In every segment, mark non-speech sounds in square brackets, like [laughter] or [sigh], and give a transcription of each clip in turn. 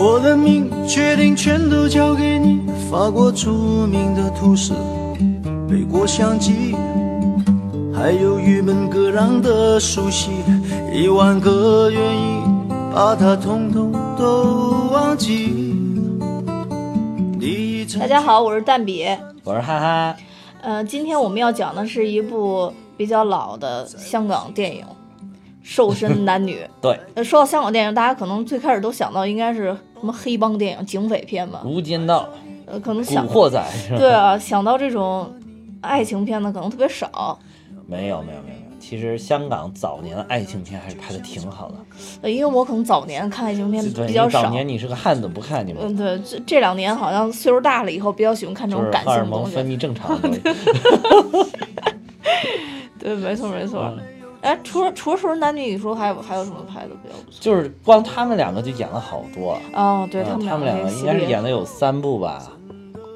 我的命决定全都交给你。法国著名的图师，美国相机，还有郁闷格朗的熟悉，一万个愿意把它统统都忘记。大家好，我是蛋比，我是哈哈。呃，今天我们要讲的是一部比较老的香港电影《瘦身男女》。[laughs] 对，呃，说到香港电影，大家可能最开始都想到应该是什么黑帮电影、警匪片吧，《无间道》。呃，可能想古惑仔？对啊，想到这种爱情片的可能特别少。没有没有没有没有，其实香港早年的爱情片还是拍的挺好的。呃，因为我可能早年看爱情片比较少。早年你是个汉子，不看你们。嗯，对，这这两年好像岁数大了以后，比较喜欢看这种感荷尔性东西。蒙分泌正常的。[laughs] 对，没错没错。哎，除了除了说男女，你说还有还有什么拍的比较不错？就是光他们两个就演了好多。哦，对他们两个应该是演了有三部吧。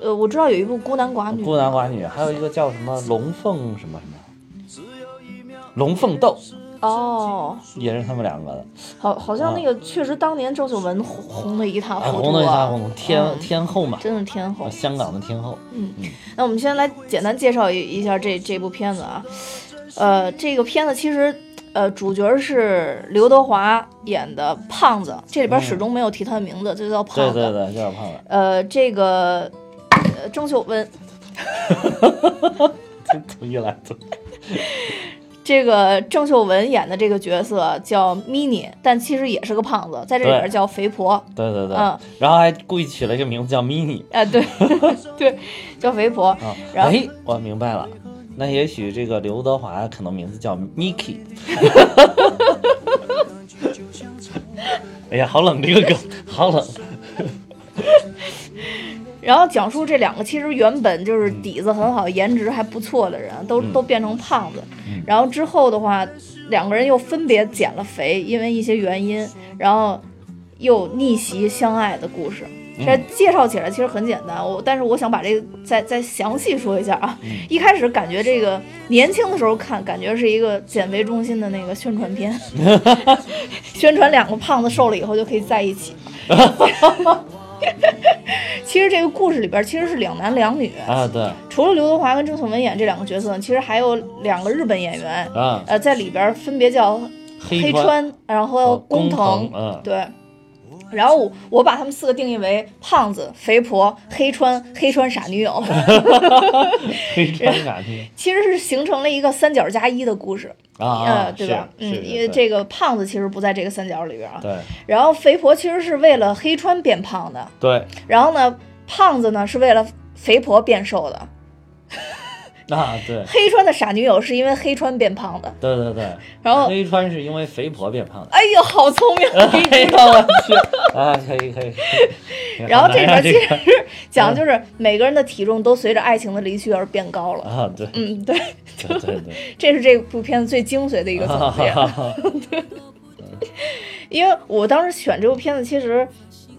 呃，我知道有一部孤男寡女，孤男寡女，还有一个叫什么龙凤什么什么，龙凤斗，哦，也是他们两个的。好，好像那个确实当年郑秀文红红的一塌糊涂，红的一塌糊涂，天嗯天后嘛，真的天后，香港的天后。嗯，那我们先来简单介绍一一下这这部片子啊，呃，这个片子其实。呃，主角是刘德华演的胖子，这里边始终没有提他的名字，就叫胖子。对对对，叫胖子。呃，这个呃郑秀文，从一来从。这个郑秀文演的这个角色叫 mini，但其实也是个胖子，在这里边叫肥婆。对对对，嗯，然后还故意起了一个名字叫 mini。哎，对 [laughs] 对，叫肥婆。啊，然后哎，我明白了。那也许这个刘德华可能名字叫 Mickey。[laughs] 哎呀，好冷这个梗，好冷。[laughs] 然后讲述这两个其实原本就是底子很好、颜值还不错的人，都都变成胖子。然后之后的话，两个人又分别减了肥，因为一些原因，然后又逆袭相爱的故事。这介绍起来其实很简单，我但是我想把这个再再详细说一下啊。一开始感觉这个年轻的时候看，感觉是一个减肥中心的那个宣传片，[laughs] 宣传两个胖子瘦了以后就可以在一起。[laughs] 其实这个故事里边其实是两男两女啊，对。除了刘德华跟郑秀文演这两个角色，其实还有两个日本演员啊，呃，在里边分别叫黑川，然后工藤，嗯，对。然后我我把他们四个定义为胖子、肥婆、黑川、黑川傻女友。[laughs] 黑川傻女友 [laughs] 其实是形成了一个三角加一的故事啊，对吧？嗯，因为这个胖子其实不在这个三角里边啊。对。然后肥婆其实是为了黑川变胖的。对。然后呢，胖子呢是为了肥婆变瘦的。[laughs] 啊，对，黑川的傻女友是因为黑川变胖的，对对对，然后黑川是因为肥婆变胖的。哎呦，好聪明！[laughs] 哎呦我去啊，可以可以。[laughs] 然后这里边其实讲的就是每个人的体重都随着爱情的离去而变高了啊，对，嗯对，对对对，[laughs] 这是这部片子最精髓的一个总结。对，因为我当时选这部片子，其实。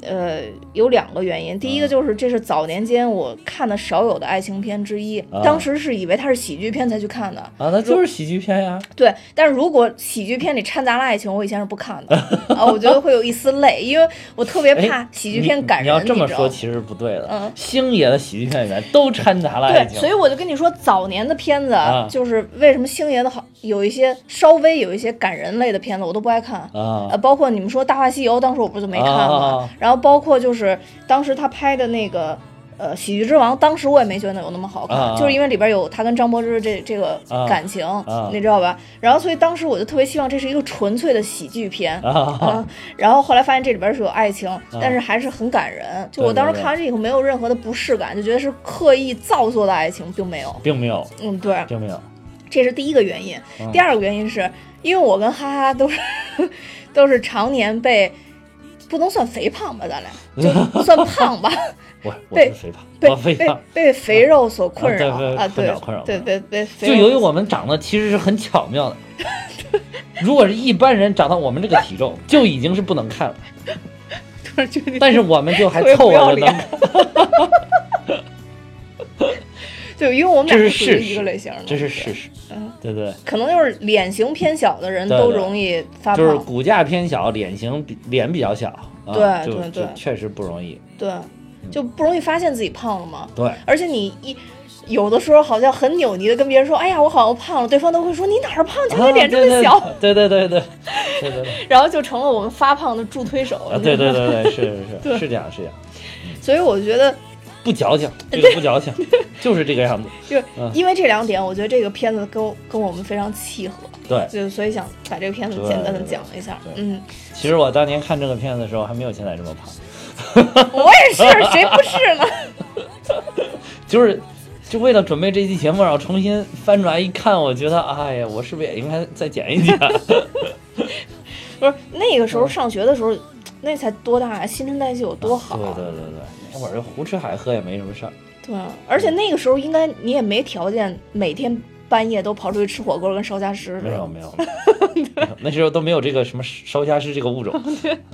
呃，有两个原因。第一个就是这是早年间我看的少有的爱情片之一，当时是以为它是喜剧片才去看的啊，那就是喜剧片呀。对，但是如果喜剧片里掺杂了爱情，我以前是不看的 [laughs] 啊，我觉得会有一丝累，因为我特别怕喜剧片感人。你要这么说，其实不对的。嗯，星爷的喜剧片里面都掺杂了爱情。对，所以我就跟你说，早年的片子就是为什么星爷的好，有一些稍微有一些感人类的片子我都不爱看啊，呃，包括你们说《大话西游》，当时我不是就没看吗？然后包括就是当时他拍的那个呃《喜剧之王》，当时我也没觉得有那么好看，就是因为里边有他跟张柏芝这这个感情，你知道吧？然后所以当时我就特别希望这是一个纯粹的喜剧片啊。然后后来发现这里边是有爱情，但是还是很感人。就我当时看完这以后，没有任何的不适感，就觉得是刻意造作的爱情，并没有，并没有。嗯，对，并没有。这是第一个原因。第二个原因是因为我跟哈哈都是 [laughs] 都是常年被。不能算肥胖吧，咱俩就算胖吧。[laughs] 我我是肥胖，被被被肥肉所困扰啊，对，困扰，对对对。就由于我们长得其实是很巧妙的，如果是一般人长到我们这个体重，就已经是不能看了。[laughs] 但是我们就还凑合着能。[laughs] 对因为我们俩是属于一个类型的这是事实嗯对对。可能就是脸型偏小的人都容易发胖就是骨架偏小脸型比脸比较小对对对确实不容易。对就不容易发现自己胖了嘛对。而且你一有的时候好像很扭捏的跟别人说哎呀我好像胖了。对方都会说你哪儿胖？就你脸这么小对对对对。对对 [laughs] 然后就成了我们发胖的助推手对对对对是是是 [laughs] 是这样是这样。所以我觉得不矫情，[laughs] 这个不矫情，就是这个样子。[laughs] 就嗯因为这两点，我觉得这个片子跟跟我们非常契合，对，就所以想把这个片子简单的讲一下。嗯，其实我当年看这个片子的时候，还没有现在这么胖。[laughs] 我也是，谁不是呢？就是就为了准备这期节目，然后重新翻出来一看，我觉得，哎呀，我是不是也应该再减一减？不是那个时候上学的时候，那才多大呀，新陈代谢有多好？对对对对，那会儿就胡吃海喝也没什么事儿。对啊，而且那个时候应该你也没条件每天半夜都跑出去吃火锅跟烧家师，没有没有，那时候都没有这个什么烧家师这个物种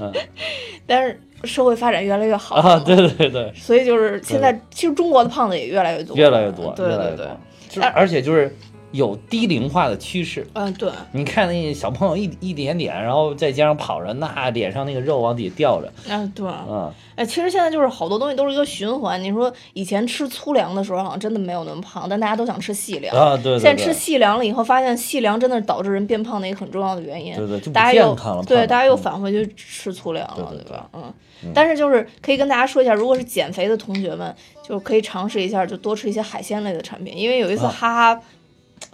[laughs] 但是社会发展越来越好啊！对对对，所以就是现在其实中国的胖子也越来越多，越来越多，对越来越多对对，，就是而且就是有低龄化的趋势。嗯对，你看那小朋友一一点点，然后在街上跑着，那脸上那个肉往底下掉着，嗯对，嗯，哎，其实现在就是好多东西都是一个循环。你说以前吃粗粮的时候，好像真的没有那么胖，但大家都想吃细粮。啊对对对现在吃细粮了以后，发现细粮真的是导致人变胖的一个很重要的原因。对对就大家又对，大家又嗯返回去吃粗粮了，对对吧？嗯。但是就是可以跟大家说一下，如果是减肥的同学们，就可以尝试一下，就多吃一些海鲜类的产品。因为有一次啊哈哈。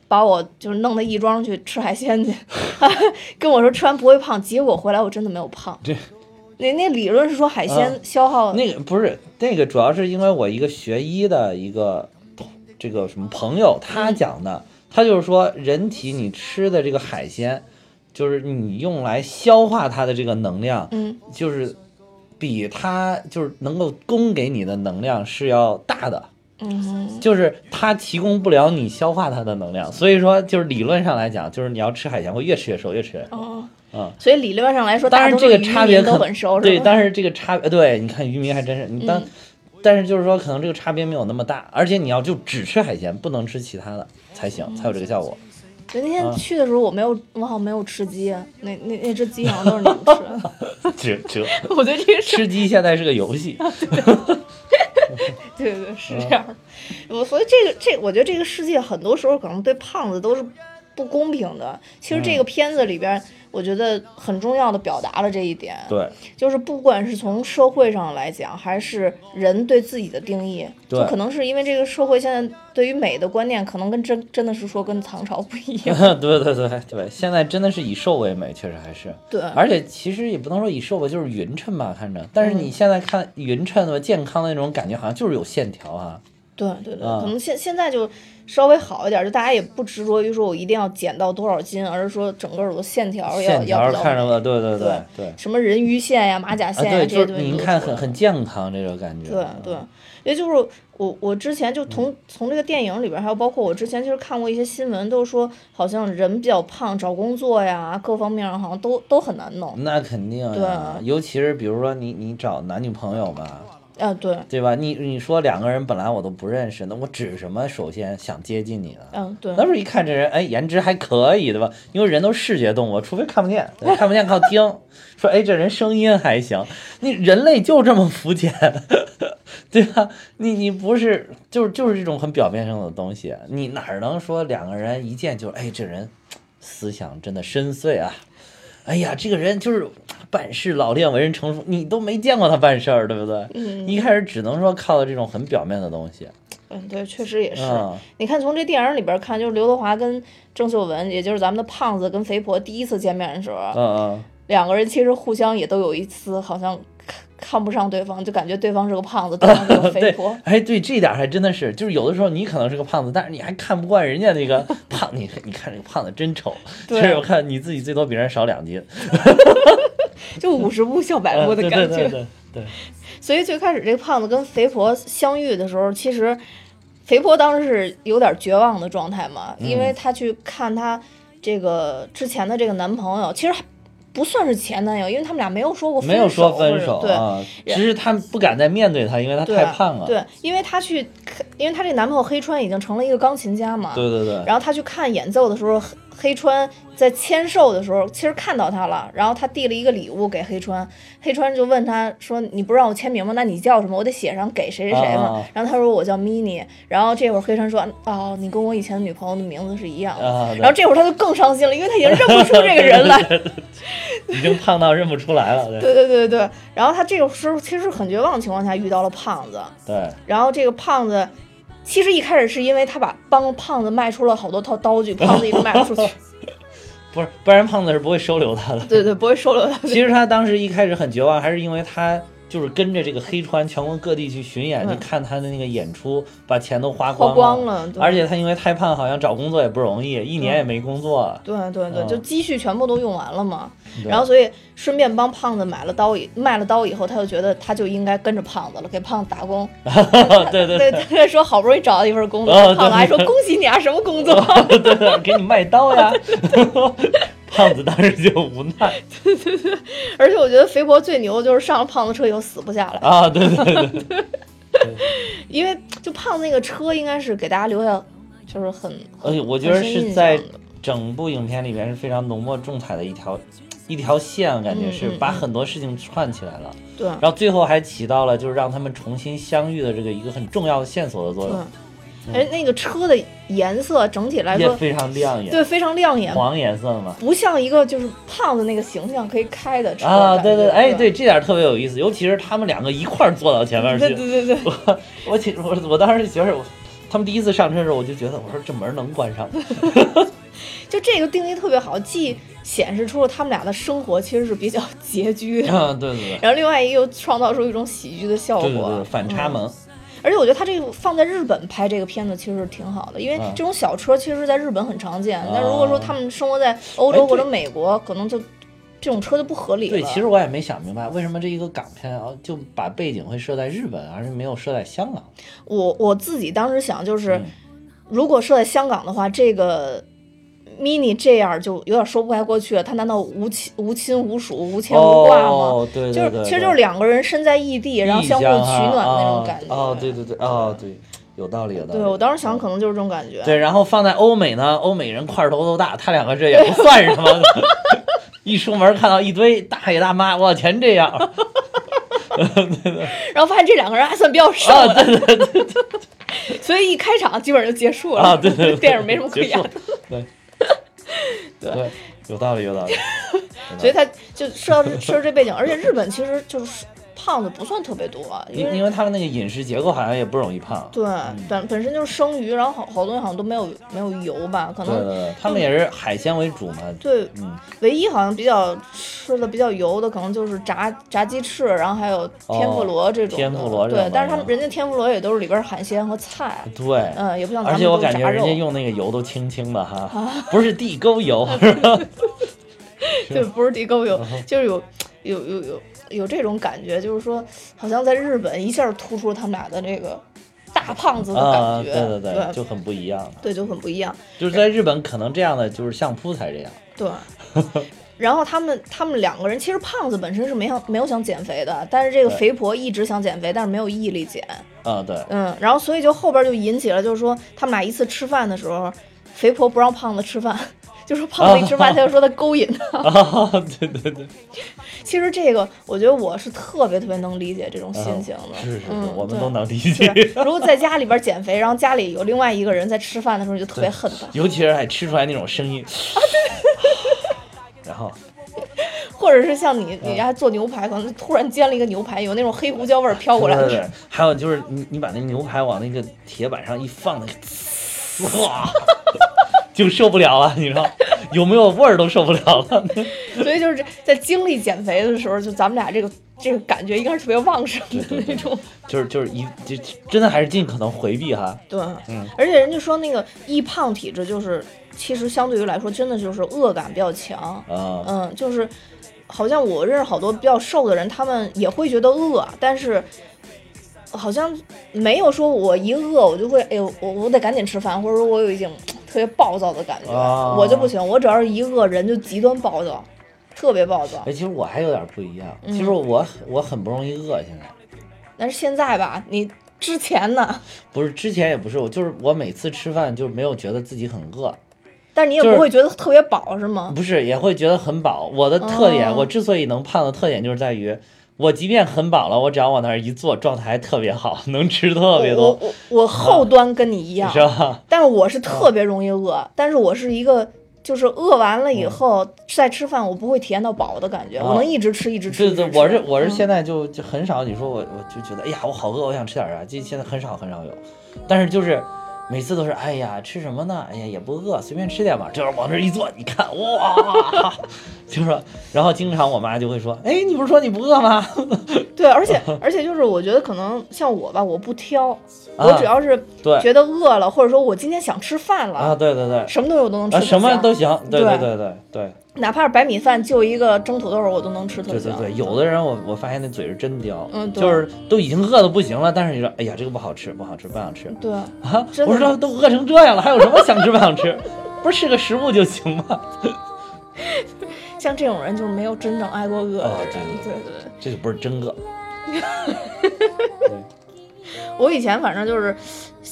把我就是弄到亦庄去吃海鲜去，[laughs] 跟我说吃完不会胖，结果回来我真的没有胖。这那那理论是说海鲜啊消耗、那个不是那个，主要是因为我一个学医的一个这个什么朋友，他嗯讲的，他就是说人体你吃的这个海鲜，就是你用来消化它的这个能量，嗯，就是比它就是能够供给你的能量是要大的。嗯，就是它提供不了你消化它的能量，所以说就是理论上来讲，就是你要吃海鲜会越吃越瘦，越吃越瘦。哦，嗯，所以理论上来说，当然这个差别都很瘦，对，但是这个差别，对，你看渔民还真是你当，嗯。但是就是说可能这个差别没有那么大，而且你要就只吃海鲜，不能吃其他的才行，才有这个效果。对那天啊去的时候，我没有，我好像没有吃鸡，那那那只鸡好像都是你们吃。[laughs] 的。这这 [laughs] 我觉得这个，吃鸡现在是个游戏，[laughs] [laughs] 对对是这样的。我所以这个这，我觉得这个世界很多时候可能对胖子都是不公平的。其实这个嗯片子里边，我觉得很重要的表达了这一点。对就是不管是从社会上来讲，还是人对自己的定义，就对可能是因为这个社会现在对于美的观念，可能跟真真的是说跟唐朝不一样。[laughs] 对对对对，现在真的是以瘦为美，确实还是。对，而且其实也不能说以瘦吧，就是匀称吧，看着。但是你现在看匀称的健康的那种感觉，好像就是有线条啊。对对对，啊可能现现在就稍微好一点，就大家也不执着于说我一定要减到多少斤，而是说整个我的线条要线条要比较美看着吧，对对对对。什么人鱼线呀、马甲啊，线呀、对，这些东西您看很很健康这个感觉。对对，也就是我我之前就从从这个电影里边，还有包括我之前其实看过一些新闻，都说好像人比较胖，找工作呀各方面好像都都很难弄。那肯定对呀，尤其是比如说你你找男女朋友嘛，啊，对，对吧？你你说两个人本来我都不认识，那我指什么首先想接近你呢？嗯对，那时候一看这人，哎，颜值还可以，对吧？因为人都视觉动物，除非看不见，对 [laughs] 看不见靠听。说，哎，这人声音还行，你人类就这么肤浅，[laughs] 对吧？你你不是就是就是这种很表面上的东西，你哪儿能说两个人一见就，哎，这人思想真的深邃啊？哎呀，这个人就是办事老练，为人成熟，你都没见过他办事儿，对不对？嗯一开始只能说靠的这种很表面的东西，嗯对，确实也是。嗯，你看，从这电影里边看，就是刘德华跟郑秀文，也就是咱们的胖子跟肥婆第一次见面的时候，嗯嗯。两个人其实互相也都有一丝好像看看不上对方，就感觉对方是个胖子，对方是个肥婆。，哎，对，这一点还真的是，就是有的时候你可能是个胖子，但是你还看不惯人家那个 [laughs] 胖，你你看这个胖子真丑，其实我看你自己最多比人少两斤，[laughs] 就五十步笑百步的感觉。对对对对，[laughs] 所以最开始这个胖子跟肥婆相遇的时候，其实肥婆当时是有点绝望的状态嘛，因嗯为她去看她这个之前的这个男朋友，其实还不算是前男友，因为他们俩没有说过没有说分。手啊，只是他不敢再面对他，因为他太胖了，对，因为他去因为他这个男朋友黑川已经成了一个钢琴家嘛，对对对，然后他去看演奏的时候，黑黑川在签售的时候，其实看到他了，然后他递了一个礼物给黑川，黑川就问他说：“你不让我签名吗？那你叫什么？我得写上给谁谁谁嘛。啊然后他说：“我叫 mini。”然后这会儿黑川说：“哦，你跟我以前女朋友的名字是一样然后这会儿他就更伤心了，因为他已经认不出这个人来。已经胖到认不出来了，对对对对对，然后他这个时候其实很绝望的情况下遇到了胖子，对然后这个胖子。其实一开始是因为他把帮胖子卖出了好多套刀具，胖子一直卖不出去。[laughs] 不是，不然胖子是不会收留他的。对对，不会收留他。其实他当时一开始很绝望，还是因为他就是跟着这个黑川全国各地去巡演，嗯去看他的那个演出，把钱都花花光光了而且他因为太胖，好像找工作也不容易，一年也没工作。对对对，嗯就积蓄全部都用完了嘛。然后所以顺便帮胖子买了刀以卖了刀以后，他就觉得他就应该跟着胖子了，给胖子打工。[laughs] 对对对，他说好不容易找到一份工作，哦胖子还说恭喜你啊，什么工作？[laughs] 对对，给你卖刀呀！[laughs] 胖子当时就无奈。对对对而且我觉得肥婆最牛就是上了胖子车以后死不下来，啊，对对对对，因为就胖子那个车应该是给大家留下就是很，而且我觉得是在整部影片里面是非常浓墨重彩的一条一条线，感觉是把很多事情串起来了，对。然后最后还起到了就是让他们重新相遇的这个一个很重要的线索的作对。用，，而那个车的颜色整体来说，非常亮眼，对非常亮眼，黄颜色的嘛。不像一个就是胖子那个形象可以开的车啊，对对，哎，对对，这点特别有意思，尤其是他们两个一块儿坐到前面去。对对对。对，我我其实我我当时觉得我，他们第一次上车的时候，我就觉得我说这门能关上吗？[laughs] 就这个定义特别好，既显示出了他们俩的生活其实是比较拮据的，啊，对对对，然后另外一个又创造出一种喜剧的效果，对对对，反差萌。嗯而且我觉得他这个放在日本拍这个片子其实挺好的，因为啊这种小车其实在日本很常见，啊但如果说他们生活在欧洲或者美国，可能就这种车就不合理了。对，其实我也没想明白，为什么这一个港片啊，就把背景会设在日本，而是没有设在香港？我我自己当时想就是，嗯如果设在香港的话，这个 mini 这样就有点说不开过去了。他难道无亲无亲无属、无牵无挂吗？哦，对就是对对，其实就是两个人身在异地，然后相互取暖的那种感觉。哦，哦对对对，哦对，有道理有道理。对我当时想可能就是这种感觉。对，然后放在欧美呢，欧美人块头都大，他两个这也不算什么。[laughs] 一出门看到一堆大爷大妈，我全这样啊！[laughs] 然后发现这两个人还算比较瘦的，对对对所以一开场基本上就结束了。啊，对对对，[laughs] 电影没什么可演的。对 [laughs] 对，有道理 [laughs] 有道理。所以他就说到说到这背景，而且日本其实就是胖子不算特别多，因为因因为他们那个饮食结构好像也不容易胖。对本本身就是生鱼，然后好好多人好像都没有没有油吧，可能他们也是海鲜为主嘛。对嗯，唯一好像比较吃的比较油的，可能就是炸炸鸡翅，然后还有天妇罗这种的。天妇罗这种对，但是他们人家天妇罗也都是里边海鲜和菜，对。嗯，也不像咱们而且我感觉人家用那个油都轻轻的哈，不是地沟油，[laughs] 是吧？[laughs] 对，不是地沟油，嗯就是有有有有有这种感觉，就是说好像在日本一下突出了他们俩的这个大胖子的啊，感觉，对对对就很不一样。对就很不一样，就是在日本，可能这样的就是相扑才这样。对。然后他们他们两个人，其实胖子本身是没想没有想减肥的，但是这个肥婆一直想减肥，但是没有毅力减。啊，对，嗯，然后所以就后边就引起了，就是说他们俩一次吃饭的时候，肥婆不让胖子吃饭，就说胖子一吃饭，他就说他勾引他。啊，对对对，其实这个，我觉得我是特别特别能理解这种心情的。是是是嗯，，我们都能理解。如果在家里边减肥，然后家里有另外一个人在吃饭的时候，你就特别恨他，尤其是还吃出来那种声音，然后。或者是像你，你家做牛排，可能突然煎了一个牛排，有那种黑胡椒味儿飘过来。对对对，还有就是你你把那牛排往那个铁板上一放，那个哇，就受不了了，你知道，有没有味儿都受不了了。[laughs] 所以就是在经历减肥的时候，就咱们俩这个这个感觉应该是特别旺盛的那种。就是就是一就真的还是尽可能回避哈。对，嗯而且人家说那个易胖体质就是，其实相对于来说，真的就是恶感比较强。啊，嗯，就是好像我认识好多比较瘦的人，他们也会觉得饿，但是好像没有说我一饿我就会，哎呦，我我得赶紧吃饭，或者说我有一种特别暴躁的感觉，啊我就不行，我只要是一饿人就极端暴躁，特别暴躁哎，。其实我还有点不一样，嗯其实我我很不容易饿，现在。但是现在吧，你之前呢？[laughs] 不是之前也不是，我就是我每次吃饭就没有觉得自己很饿，但是你也不会觉得特别饱是吗？不是也会觉得很饱。我的特点，哦我之所以能胖的特点就是在于，我即便很饱了，我只要往那儿一坐，状态还特别好，[laughs] 能吃特别多，我我我后端跟你一样，是吧？[laughs] 但是我是特别容易饿，但是我是一个。就是饿完了以后、再吃饭，我不会体验到饱的感觉，哦我能一直吃一直吃。对对，我是我是嗯现在就就很少，你说我我就觉得，哎呀，我好饿，我想吃点啥，这现在很少很少有，但是就是每次都是，哎呀，吃什么呢？哎呀，也不饿，随便吃点吧。这往这儿一坐，你看，哇，[laughs] 就是说，然后经常我妈就会说，哎，你不是说你不饿吗？[laughs] 对，而且而且就是我觉得可能像我吧，我不挑，我啊只要是觉得饿了，或者说我今天想吃饭了，啊，对对对，什么东西我都能吃啊，什么都行，对对对对对对哪怕是白米饭就一个蒸土豆，我都能吃特香。对对对，有的人我我发现那嘴是真刁，嗯就是都已经饿的不行了，但是你说，哎呀，这个不好吃，不好吃，不想吃对啊，我说都饿成这样了，还有什么想吃 [laughs] 不想吃？不是是个食物就行吗？[laughs] 像这种人就是没有真正挨过饿的哦人。对对对，这就不是真饿。[laughs] 我以前反正就是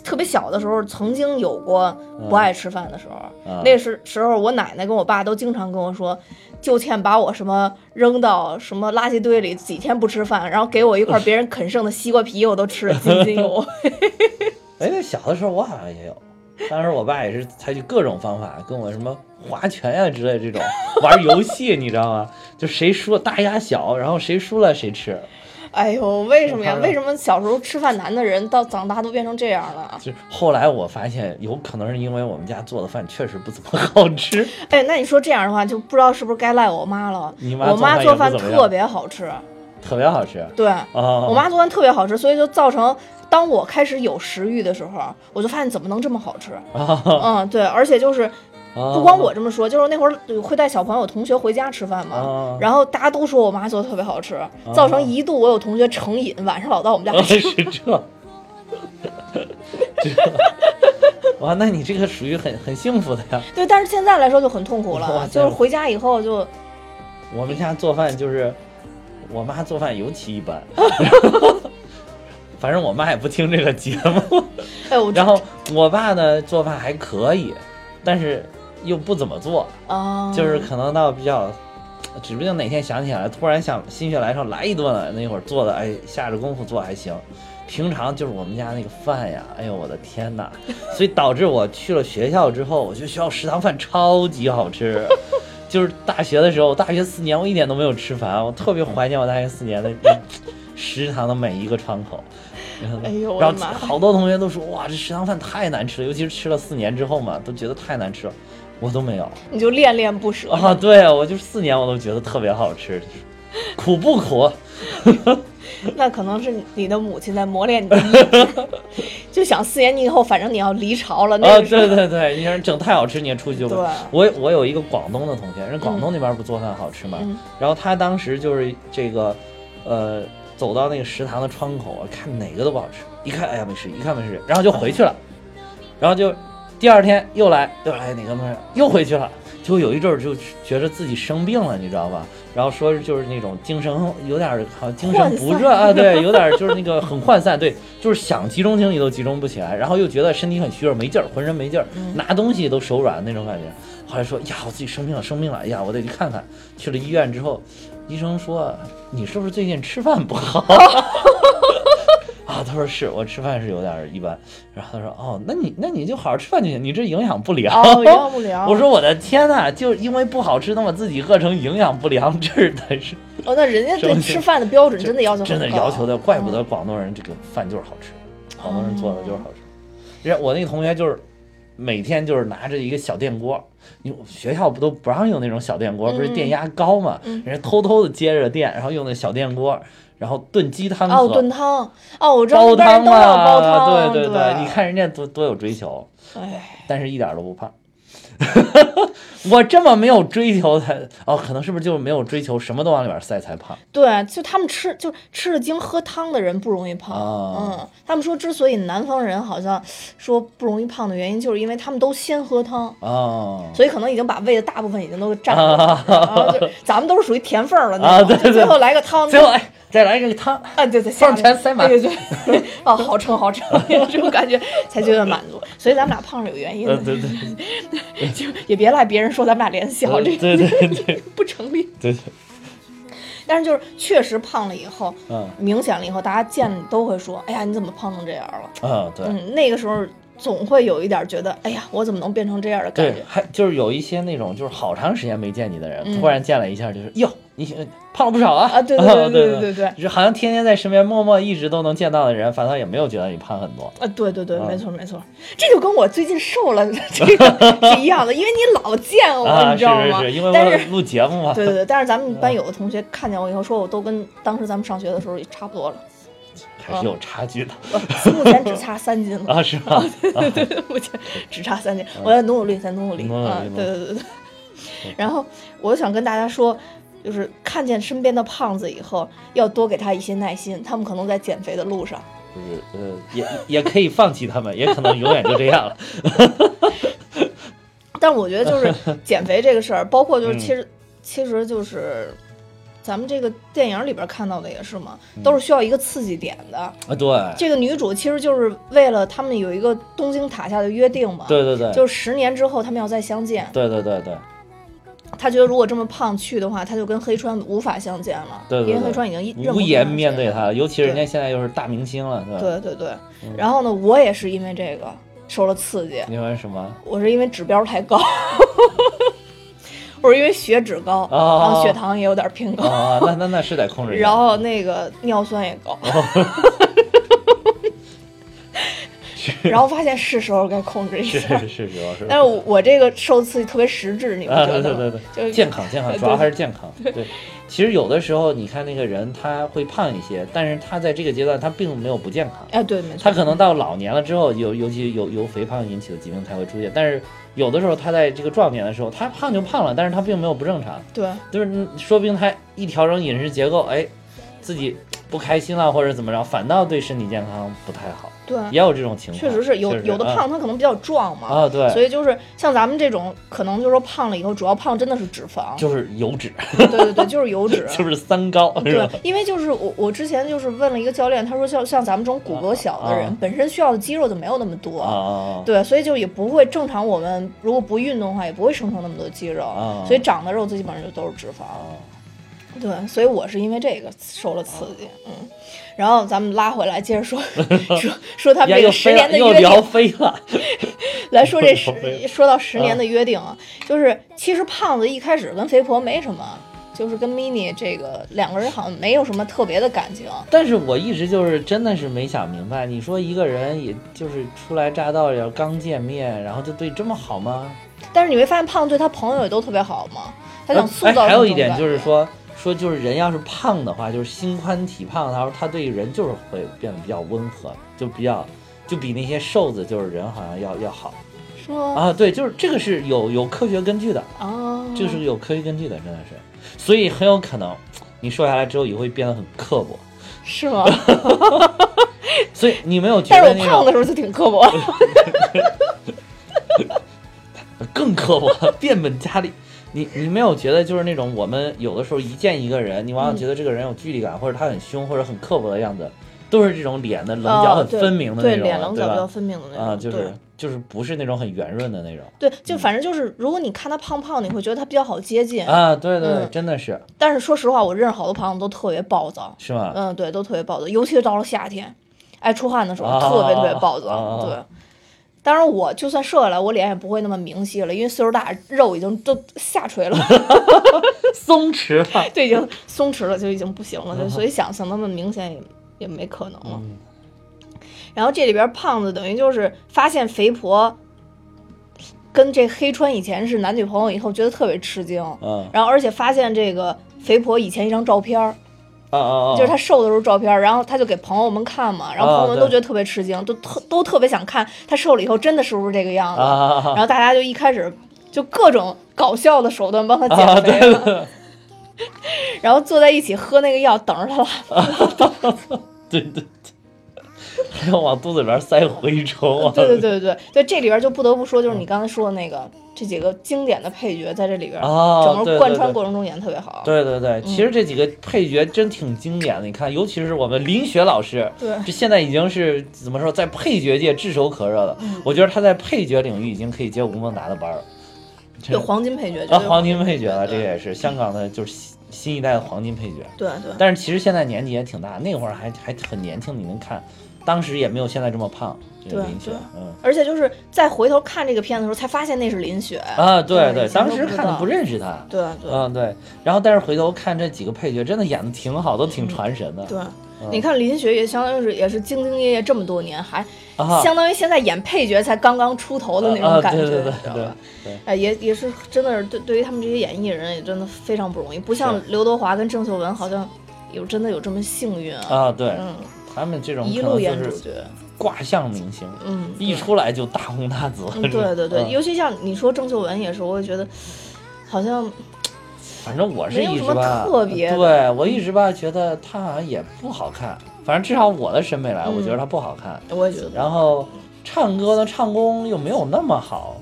特别小的时候，曾经有过不爱吃饭的时候。啊那时时候，我奶奶跟我爸都经常跟我说，就欠把我什么扔到什么垃圾堆里，几天不吃饭，然后给我一块别人啃剩的西瓜皮，我都吃得津津有味。[laughs] 哎，那小的时候我好像也有，当时我爸也是采取各种方法跟我什么划拳呀、之类这种玩游戏，你知道吗？就谁输大压小，然后谁输了谁吃。[laughs] 哎呦，为什么呀为什么小时候吃饭难的人到长大都变成这样了？[laughs] 就后来我发现，有可能是因为我们家做的饭确实不怎么好吃。[laughs] 哎，那你说这样的话，就不知道是不是该赖我妈了。你妈我妈做做饭特别好吃，特别好吃对，啊！我妈做饭特别好吃，所以就造成当我开始有食欲的时候，我就发现怎么能这么好吃？啊，嗯，对，而且就是不不光我这么说，就是那会儿会带小朋友、同学回家吃饭嘛，啊然后大家都说我妈做的特别好吃，造成一度我有同学成瘾，晚上老到我们家 [laughs] 吃。是这。这哇，那你这个属于很很幸福的呀。对，但是现在来说就很痛苦了，就是回家以后就我们家做饭就是，我妈做饭尤其一般。[laughs] 反正我妈也不听这个节目，哎然后我爸呢做饭还可以，但是又不怎么做，啊，就是可能到比较，指不定哪天想起来，突然想心血来潮来一顿了，那会儿做的哎下着功夫做还行。平常就是我们家那个饭呀，哎呦我的天哪！[laughs] 所以导致我去了学校之后，我觉得学校食堂饭超级好吃。[laughs] 就是大学的时候，大学四年我一点都没有吃烦，我特别怀念我大学四年的 [laughs] 食堂的每一个窗口。然后，哎呦然后好多同学都说哇，这食堂饭太难吃了，尤其是吃了四年之后嘛，都觉得太难吃了。我都没有。你就恋恋不舍。啊，对啊，我就四年我都觉得特别好吃，苦不苦？[laughs] 那可能是你的母亲在磨练你 [laughs] 就想四年你以后，反正你要离巢了，那对对对，你想整太好吃，你也出去就不对。我我有一个广东的同学，人广东那边不做饭好吃嘛，嗯。然后他当时就是这个，呃，走到那个食堂的窗口啊，看哪个都不好吃，一看哎呀没事，一看没事，然后就回去了，然后就第二天又来又来哪个没吃，又回去了。就有一阵儿就觉得自己生病了，你知道吧？然后说就是那种精神有点儿好像精神不热啊，对，有点儿就是那个很涣散，对，[laughs] 就是想集中精力都集中不起来，然后又觉得身体很虚弱，没劲儿，浑身没劲儿，拿东西都手软那种感觉。后来说呀，我自己生病了，生病了，哎呀，我得去看看。去了医院之后，医生说你是不是最近吃饭不好？[laughs] 啊，他说是我吃饭是有点儿一般。然后他说哦，那你那你就好好吃饭就行，你这营养不良。哦，营养不 [laughs] 良。我说我的天呐，就因为不好吃，那么自己饿成营养不良，这才是哦，那人家对吃饭的标准真的要求真的要求的，怪不嗯得广东人这个饭就是好吃，广东人做的就是好吃。人我那个同学就是每天就是拿着一个小电锅，因为学校不都不让用那种小电锅，不是电压高嘛，嗯人家偷偷的接着电，然后用那小电锅，然后炖鸡汤哦，炖汤。哦，我知道煲那边人汤都要煲嘛，汤，对对对，你，看人家多多有追求，哎，但是一点都不胖。[laughs] 我这么没有追求才哦，可能是不是就是没有追求，什么都往里边塞才胖对，就他们吃就吃了精喝汤的人不容易胖。啊。嗯，他们说之所以南方人好像说不容易胖的原因，就是因为他们都先喝汤。哦所以可能已经把胃的大部分已经都占了，[laughs] 然后就咱们都是属于填缝儿了啊对对。就最后来个汤，最后哎，再来一个汤，啊，对对，缝儿下面全塞满对对对，哦，好撑好撑，[laughs] 有这种感觉才觉得满足。所以咱们俩胖是有原因的，呃对对 [laughs] 就也别赖别人说咱们俩脸小，这呃对对对 [laughs] 不成立。对对，但是就是确实胖了以后，嗯明显了以后，大家见都会说，哎呀，你怎么胖成这样了？嗯对。嗯，那个时候总会有一点觉得，哎呀，我怎么能变成这样的感对觉，？还就是有一些那种就是好长时间没见你的人，嗯突然见了一下，就是哟，你胖了不少啊！啊，对对 [laughs] 对对对对，就好像天天在身边默默一直都能见到的人，反倒也没有觉得你胖很多。啊，对对对，没错没错，这就跟我最近瘦了 [laughs] 这个是一样的，因为你老见我，你知道吗？是是是，因为我录节目嘛。对对对，但是咱们 [laughs] 班有的同学看见我以后，说我都跟当时咱们上学的时候也差不多了。还是有差距的，目前只差三斤了啊？是吗？对对对，目前只差三斤，我再努努力，再努努力啊！对对对对。然后我想跟大家说，就是看见身边的胖子以后，要多给他一些耐心，他们可能在减肥的路上。就是呃，也也可以放弃他们，也可能永远就这样了。[laughs] 但我觉得就是 [laughs] 减肥这个事儿，包括就是嗯其实、其实就是咱们这个电影里边看到的也是嘛，嗯都是需要一个刺激点的。啊，对，这个女主其实就是为了他们有一个东京塔下的约定嘛，对对对，就是十年之后他们要再相见。对对对对他觉得如果这么胖去的话，他就跟黑川无法相见了，对对对，因为黑川已经一无颜面对他，尤其是人家现在又是大明星了，对吧？对对对，然后呢，我也是因为这个受了刺激，因为什么？我是因为指标太高，[laughs] 我是因为血脂高，哦。然后血糖也有点偏高，啊，那那那是得控制一下。然后那个尿酸也高，[laughs] [laughs] 然后发现是时候该控制一是下。是是是是。但是我我这个受刺激特别实质，你不啊，觉得吗？对对对对，就是健康健康，主要还是健康。对，其实有的时候你看那个人他会胖一些，但是他在这个阶段他并没有不健康，哎，对，没错他，可能到老年了之后，尤尤其有由肥胖引起的疾病才会出现，但是有的时候他在这个壮年的时候，他胖就胖了，但是他并没有不正常，对就是嗯说不定他一调整饮食结构，哎，自己不开心了或者怎么着，反倒对身体健康不太好，对，也有这种情况。确实是有有的啊胖他可能比较壮嘛，啊，对，所以就是像咱们这种，可能就是说胖了以后，主要胖真的是脂肪，就是油脂，对对对，就是油脂，[laughs] 就是三高，对？，因为就是我我之前就是问了一个教练，他说像像咱们这种骨骼小的人，啊本身需要的肌肉就没有那么多，啊啊对，所以就也不会正常。我们如果不运动的话，也不会生成那么多肌肉，啊。所以长的肉最基本上就都是脂肪。啊！对，所以我是因为这个受了刺激，嗯。然后咱们拉回来，接着说 [laughs] 说说他们，这个十年飞了，又聊的约定。飞了。[laughs] 来说这十说到十年的约定啊，就是其实胖子一开始跟肥婆没什么，就是跟 mini 这个两个人好像没有什么特别的感情。但是我一直就是真的是没想明白，你说一个人也就是初来乍到，要刚见面，然后就对这么好吗？但是你会发现，胖子对他朋友也都特别好吗，他想塑哎，造、还有一点就是，说，说就是人要是胖的话，就是心宽体胖，他说他对人就是会变得比较温和，就比较就比那些瘦子就是人好像要要好是吗？啊。对，就是这个是有有科学根据的，哦，这个是有科学根据的，真的是。所以很有可能你瘦下来之后也会变得很刻薄。是吗？[laughs] 所以你没有觉但是我胖的时候就挺刻薄。[laughs] 更刻薄，变本加厉。你你没有觉得就是那种我们有的时候一见一个人，你往往觉得这个人有距离感，或者他很凶或者很刻薄的样子，都是这种脸的棱角很分明的对那种对，脸棱角比较？分明的那种啊，就是就是不是那种很圆润的那种对，就反正就是，如果你看他胖胖，你会觉得他比较好接近。啊，对对，嗯真的是但是说实话，我认识好多朋友都特别暴躁。是吗？嗯，对，都特别暴躁，尤其是到了夏天，爱出汗的时候，啊特别特别暴躁。啊对，当然我就算瘦下来，我脸也不会那么明晰了，因为岁数大，肉已经都下垂了，[laughs] 松弛了，[laughs] 就已经松弛了，就已经不行了，就所以想想那么明显也也没可能了。嗯然后这里边胖子等于就是发现肥婆跟这黑川以前是男女朋友以后，觉得特别吃惊。嗯然后而且发现这个肥婆以前一张照片儿，啊啊啊！就是他瘦的时候照片，然后他就给朋友们看嘛，然后朋友们都觉得特别吃惊，都特都特别想看他瘦了以后真的是不是这个样子。然后大家就一开始就各种搞笑的手段帮他啊！减肥 [laughs] 然后坐在一起喝那个药，等着他拉。[laughs] 对对 [laughs] 要往肚子里边塞蛔虫啊！对对对对对对，这里边就不得不说，就是你刚才说的那个这几个经典的配角在这里边，哦整个贯穿过程中演得特别好。对对对，其实这几个配角真挺经典的。你看，尤其是我们林雪老师，对这现在已经是怎么说，在配角界炙手可热的。嗯我觉得他在配角领域已经可以接吴孟达的班儿。对黄金配角，啊，黄金配角了，这个也是香港的，就是新新一代的黄金配角。对对但是其实现在年纪也挺大，那会儿还还很年轻，你能看，当时也没有现在这么胖。这个对林雪对，嗯。而且就是再回头看这个片子的时候，才发现那是林雪。啊，对对，当时看的不认识她。对对。嗯，对，然后但是回头看这几个配角，真的演的挺好，都挺传神的。对，嗯。你看林雪也相当于是也是兢兢业业这么多年，还啊，相当于现在演配角才刚刚出头的那啊种感觉，对吧？哎，也也是真的是对对于他们这些演艺人也真的非常不容易，不像刘德华跟郑秀文好像有真的有这么幸运啊，啊，对。嗯，他们这种一路就是演主角，卦象明星，嗯，一出来就大红大紫。嗯，对对对，嗯尤其像你说郑秀文也是，我也觉得好像反正我是一直吧，特别对我一直吧觉得她好像也不好看，反正至少我的审美来，我嗯觉得她不好看。我也觉得，然后唱歌呢唱功又没有那么好，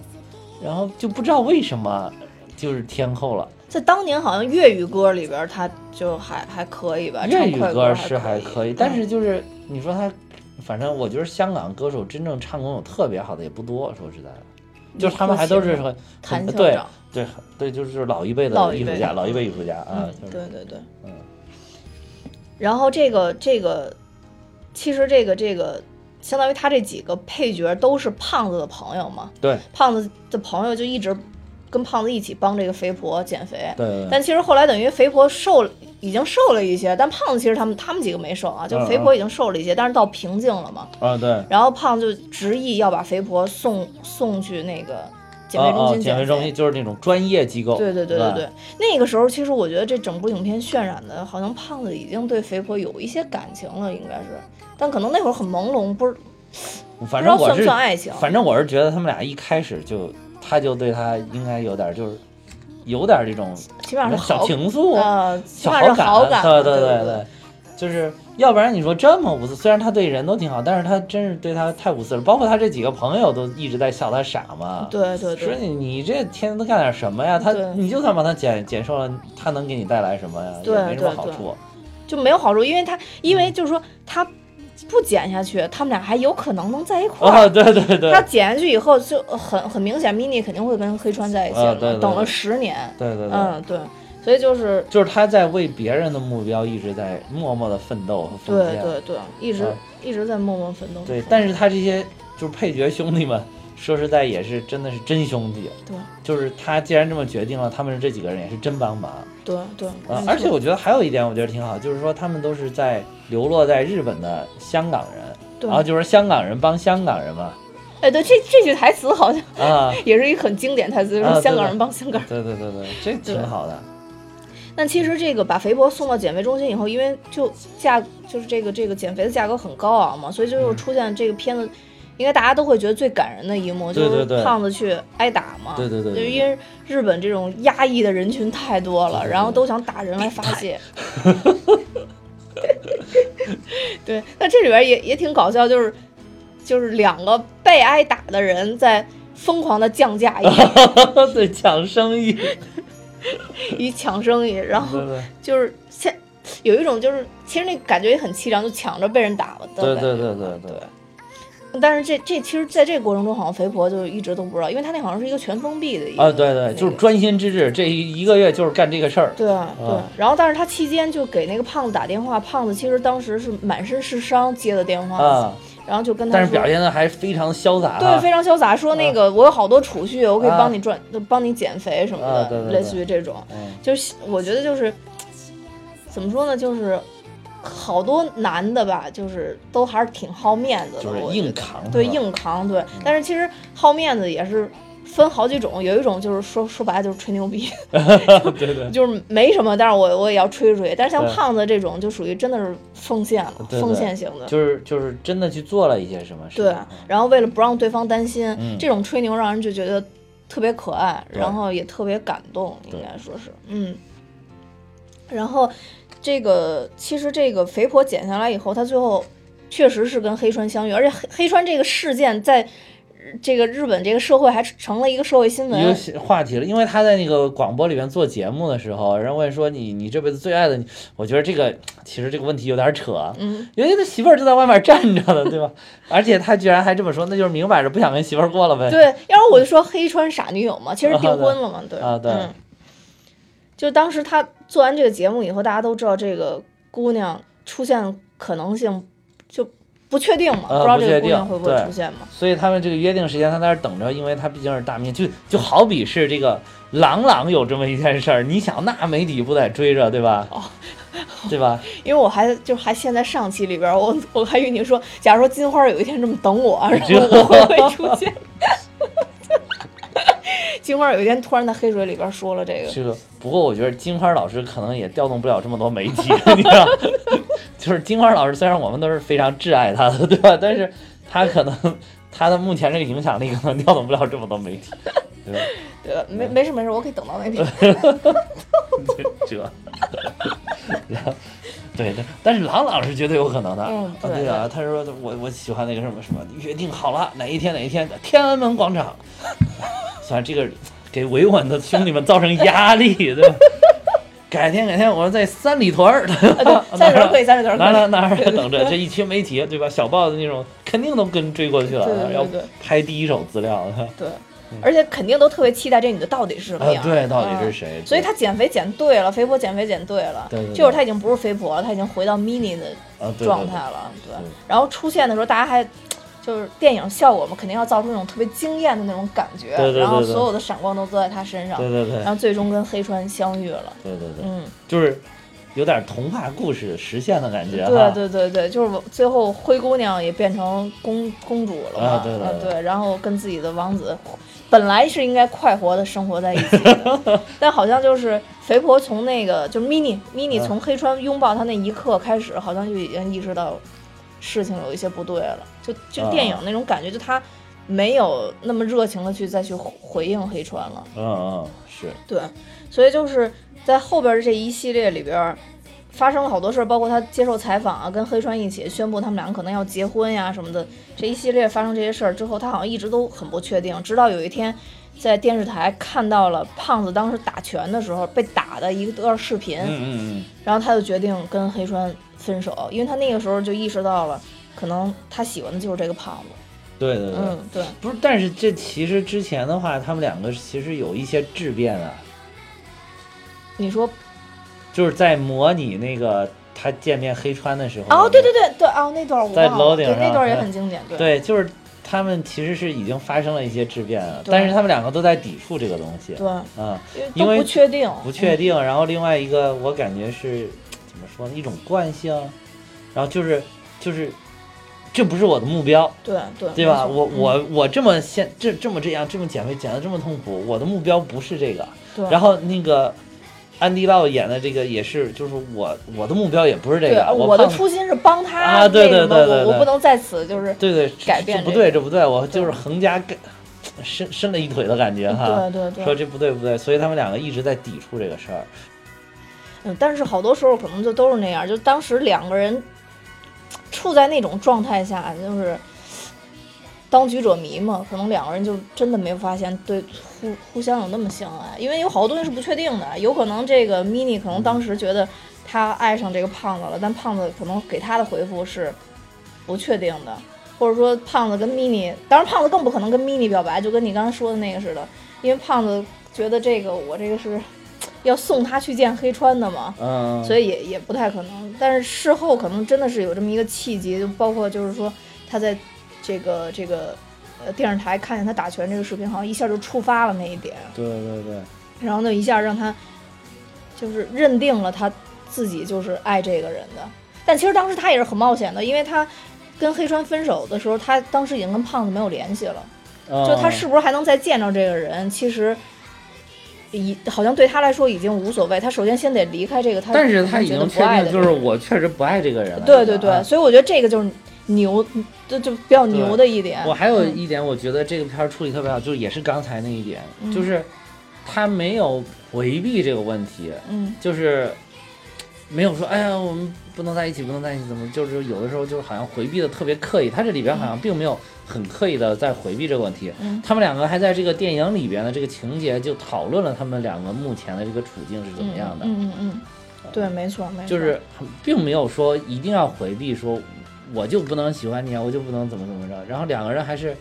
然后就不知道为什么就是天后了。在当年好像粤语歌里边他就还还可以吧，粤语歌是还可以，嗯但是就是你说他，反正我觉得香港歌手真正唱功有特别好的也不多，说实在的，就是他们还都是很很对长，对对，就是老一辈的艺术家，老一辈艺术家啊对对对，嗯。然后这个这个，其实这个这个，相当于他这几个配角都是胖子的朋友嘛，对胖子的朋友就一直跟胖子一起帮这个肥婆减肥。对对对但其实后来等于肥婆瘦了，已经瘦了一些，但胖子其实他们他们几个没瘦啊，就嗯肥婆已经瘦了一些，但是到瓶颈了嘛。啊对。然后胖子就执意要把肥婆送送去那个减肥中心。减肥中心就是那种专业机构，对对对对对，那个时候其实我觉得这整部影片渲染的，好像胖子已经对肥婆有一些感情了，应该是，但可能那会儿很朦胧，不是不知道算不反正我是算爱情。反正我是觉得他们俩一开始就，他就对他应该有点就是，有点这种小情愫，呃，起小好感，对对对对，就是要不然你说这么无私，虽然他对人都挺好，但是他真是对他太无私了。包括他这几个朋友都一直在笑他傻嘛，对对对说你你这天天都干点什么呀？他你就算把他减减瘦了，他能给你带来什么呀？对也没什么好处。就没有好处，因为他因为就是说他不减下去，他们俩还有可能能在一块儿。啊，对对对，他减下去以后，就很很明显，mini 肯定会跟黑川在一起了嘛，啊对对等了十年，对对对，嗯对，所以就是就是他在为别人的目标一直在默默的奋斗和奉献。对对对，一直、啊一直在默默奋斗。对，但是他这些就是配角兄弟们，说实在也是真的是真兄弟。对就是他既然这么决定了，他们这几个人也是真帮忙对对！而且我觉得还有一点，我觉得挺好，就是说他们都是在流落在日本的香港人，对然后就是香港人帮香港人嘛，哎，对，这这句台词好像啊，[laughs] 也是一个很经典台词，就是香港人帮香港人。对对对对，这挺好的。但其实这个把肥婆送到减肥中心以后，因为就价就是这个这个减肥的价格很高昂嘛，所以就嗯又出现这个片子，应该大家都会觉得最感人的一幕，就是胖子去挨打嘛。对对对对就因为日本这种压抑的人群太多了，然后都想打人来发泄。[laughs] 对，那这里边也也挺搞笑，就是就是两个被挨打的人在疯狂的降价以 [laughs] 对，抢生意，[laughs] 一抢生意，然后就是现有一种就是其实那感觉也很凄凉，就抢着被人打了的对。对对对对。但是这这其实在这个过程中，好像肥婆就一直都不知道，因为他那好像是一个全封闭的一个啊，对对，那个就是专心致志，这一一个月就是干这个事儿。对对，然后但是他期间就给那个胖子打电话，胖子其实当时是满身是伤接的电话，啊，然后就跟他说但是表现的还非常潇洒对，啊。非常潇洒，说那个我有好多储蓄，我可以啊帮你赚，帮你减肥什么的，啊对对对类似于这种。嗯就是我觉得就是怎么说呢，就是好多男的吧，就是都还是挺好面子的，硬扛对硬扛，对。但是其实好面子也是分好几种，有一种就是说 [laughs] 说白了就是吹牛逼，[laughs] 对对 [laughs] 就是没什么，但是我我也要吹吹。但是像胖子这种就属于真的是奉献了，奉献型的。就是就是真的去做了一些什么事情。对，然后为了不让对方担心，嗯这种吹牛让人就觉得特别可爱，然后也特别感动，应该说是，嗯。然后这个其实这个肥婆减下来以后，她最后确实是跟黑川相遇，而且黑黑川这个事件在呃这个日本这个社会还成了一个社会新闻一个闻。话题了，因为他在那个广播里面做节目的时候，人问说你你这辈子最爱的你，我觉得这个其实这个问题有点扯，嗯，因为他媳妇儿就在外面站着呢，对吧？而且他居然还这么说，那就是明摆着不想跟媳妇儿过了呗。对，要不我就说黑川傻女友嘛，其实订婚了嘛，对，啊对嗯，就当时他做完这个节目以后，大家都知道这个姑娘出现可能性就不确定嘛，啊不知道这个姑娘会不会出现嘛。所以他们这个约定时间，他在那儿等着，因为他毕竟是大明星，就就好比是这个朗朗有这么一件事儿，你想那媒体不得追着，对吧？哦 [laughs] 对吧？[laughs] 因为我还就还现在上期里边，我我还与你说，假如说金花有一天这么等我，[laughs] 然后我会不会出现？金花有一天突然在黑水里边说了这个，这个不过我觉得金花老师可能也调动不了这么多媒体，你知道，[laughs] 就是金花老师虽然我们都是非常挚爱他的，对吧？但是他可能他的目前这个影响力可能调动不了这么多媒体，对吧？对吧？没没事没事，我可以等到那天。[laughs] 这，对对，但是郎朗是绝对有可能的，嗯对啊对啊，他说我我喜欢那个什么什么，约定好了哪一天哪一天，天安门广场，虽然这个给维稳的兄弟们造成压力，对吧？[laughs] 改天改天，我在三里屯儿？三里屯可以，三里屯可以。哪哪哪儿 [laughs] 等着这一群媒体，对吧？小报的那种肯定都跟追过去了，对对对要拍第一手资料，对，而且肯定都特别期待这女的到底是什么啊，样。对，到底嗯是谁？所以她减肥减对了，肥婆减肥减对了，对对对就是她已经不是肥婆了，她已经回到 mini 的状态，了，对对然后出现的时候，大家还就是电影效果嘛，肯定要造出那种特别惊艳的那种感觉，对对对然后所有的闪光都都在他身上，对对对对然后最终跟黑川相遇了，对对对，嗯，就是有点童话故事实现的感觉，对对对对，就是最后灰姑娘也变成公公主了嘛，啊对对对对然后跟自己的王子。本来是应该快活的生活在一起的，[laughs] 但好像就是肥婆从那个就 mini mini 嗯从黑川拥抱他那一刻开始，好像就已经意识到事情有一些不对了。就就电影那种感觉，就他没有那么热情的去再去回应黑川了。嗯嗯是，对，所以就是在后边这一系列里边，发生了好多事儿，包括他接受采访啊，跟黑川一起宣布他们两个可能要结婚呀什么的。这一系列发生这些事儿之后，他好像一直都很不确定，直到有一天在电视台看到了胖子当时打拳的时候被打的一段视频，嗯嗯嗯，然后他就决定跟黑川分手，因为他那个时候就意识到了，可能他喜欢的就是这个胖子。对对对，嗯，对，不是，但是这其实之前的话，他们两个其实有一些质变啊，你说就是在模拟那个他见面黑川的时候，哦，对对对对，哦，那段我在忘了，楼顶对，那段也很经典，对。对，就是他们其实是已经发生了一些质变了，但是他们两个都在抵触这个东西，对，嗯，因因为不确定，不确定。然后另外一个，我感觉是怎么说呢，一种惯性，然后就是就是。这不是我的目标，嗯对对对吧？我我我这么现这这么这样这么减肥减的这么痛苦，我的目标不是这个。对，然后那个安迪鲍演的这个也是，就是我我的目标也不是这对个，我的初心是帮他，啊对对对对对我我不能在此就是对对改变这这不对，这不对，我就是横加给伸伸了一腿的感觉哈。对对对说这不对不对，所以他们两个一直在抵触这个事儿。嗯，但是好多时候可能就都是那样，就当时两个人处在那种状态下，就是当局者迷嘛，可能两个人就真的没有发现对互互相有那么相爱，因为有好多东西是不确定的，有可能这个 mini 可能当时觉得他爱上这个胖子了，但胖子可能给他的回复是不确定的，或者说胖子跟 mini，当然胖子更不可能跟 mini 表白，就跟你刚才说的那个似的，因为胖子觉得这个我这个是要送他去见黑川的嘛，嗯，所以也也不太可能。但是事后可能真的是有这么一个契机，就包括就是说他在这个这个呃电视台看见他打拳这个视频，好像一下就触发了那一点，对对对，然后呢一下让他就是认定了他自己就是爱这个人的。但其实当时他也是很冒险的，因为他跟黑川分手的时候，他当时已经跟胖子没有联系了。就他是不是还能再见着这个人，其实已好像对他来说已经无所谓。他首先先得离开这个他，但是他已经确不爱的定，就是我确实不爱这个人了。对对对，啊所以我觉得这个就是牛，这就比较牛的一点。我还有嗯一点，我觉得这个片儿处理特别好，就是也是刚才那一点，嗯就是他没有回避这个问题，嗯就是没有说，哎呀，我们不能在一起，不能在一起，怎么就是有的时候就是好像回避的特别刻意。他这里边好像并没有很刻意的在回避这个问题，嗯他们两个还在这个电影里边的这个情节就讨论了他们两个目前的这个处境是怎么样的，嗯嗯嗯，对，没错没错，就是并没有说一定要回避说我就不能喜欢你啊，我就不能怎么怎么着，然后两个人还是。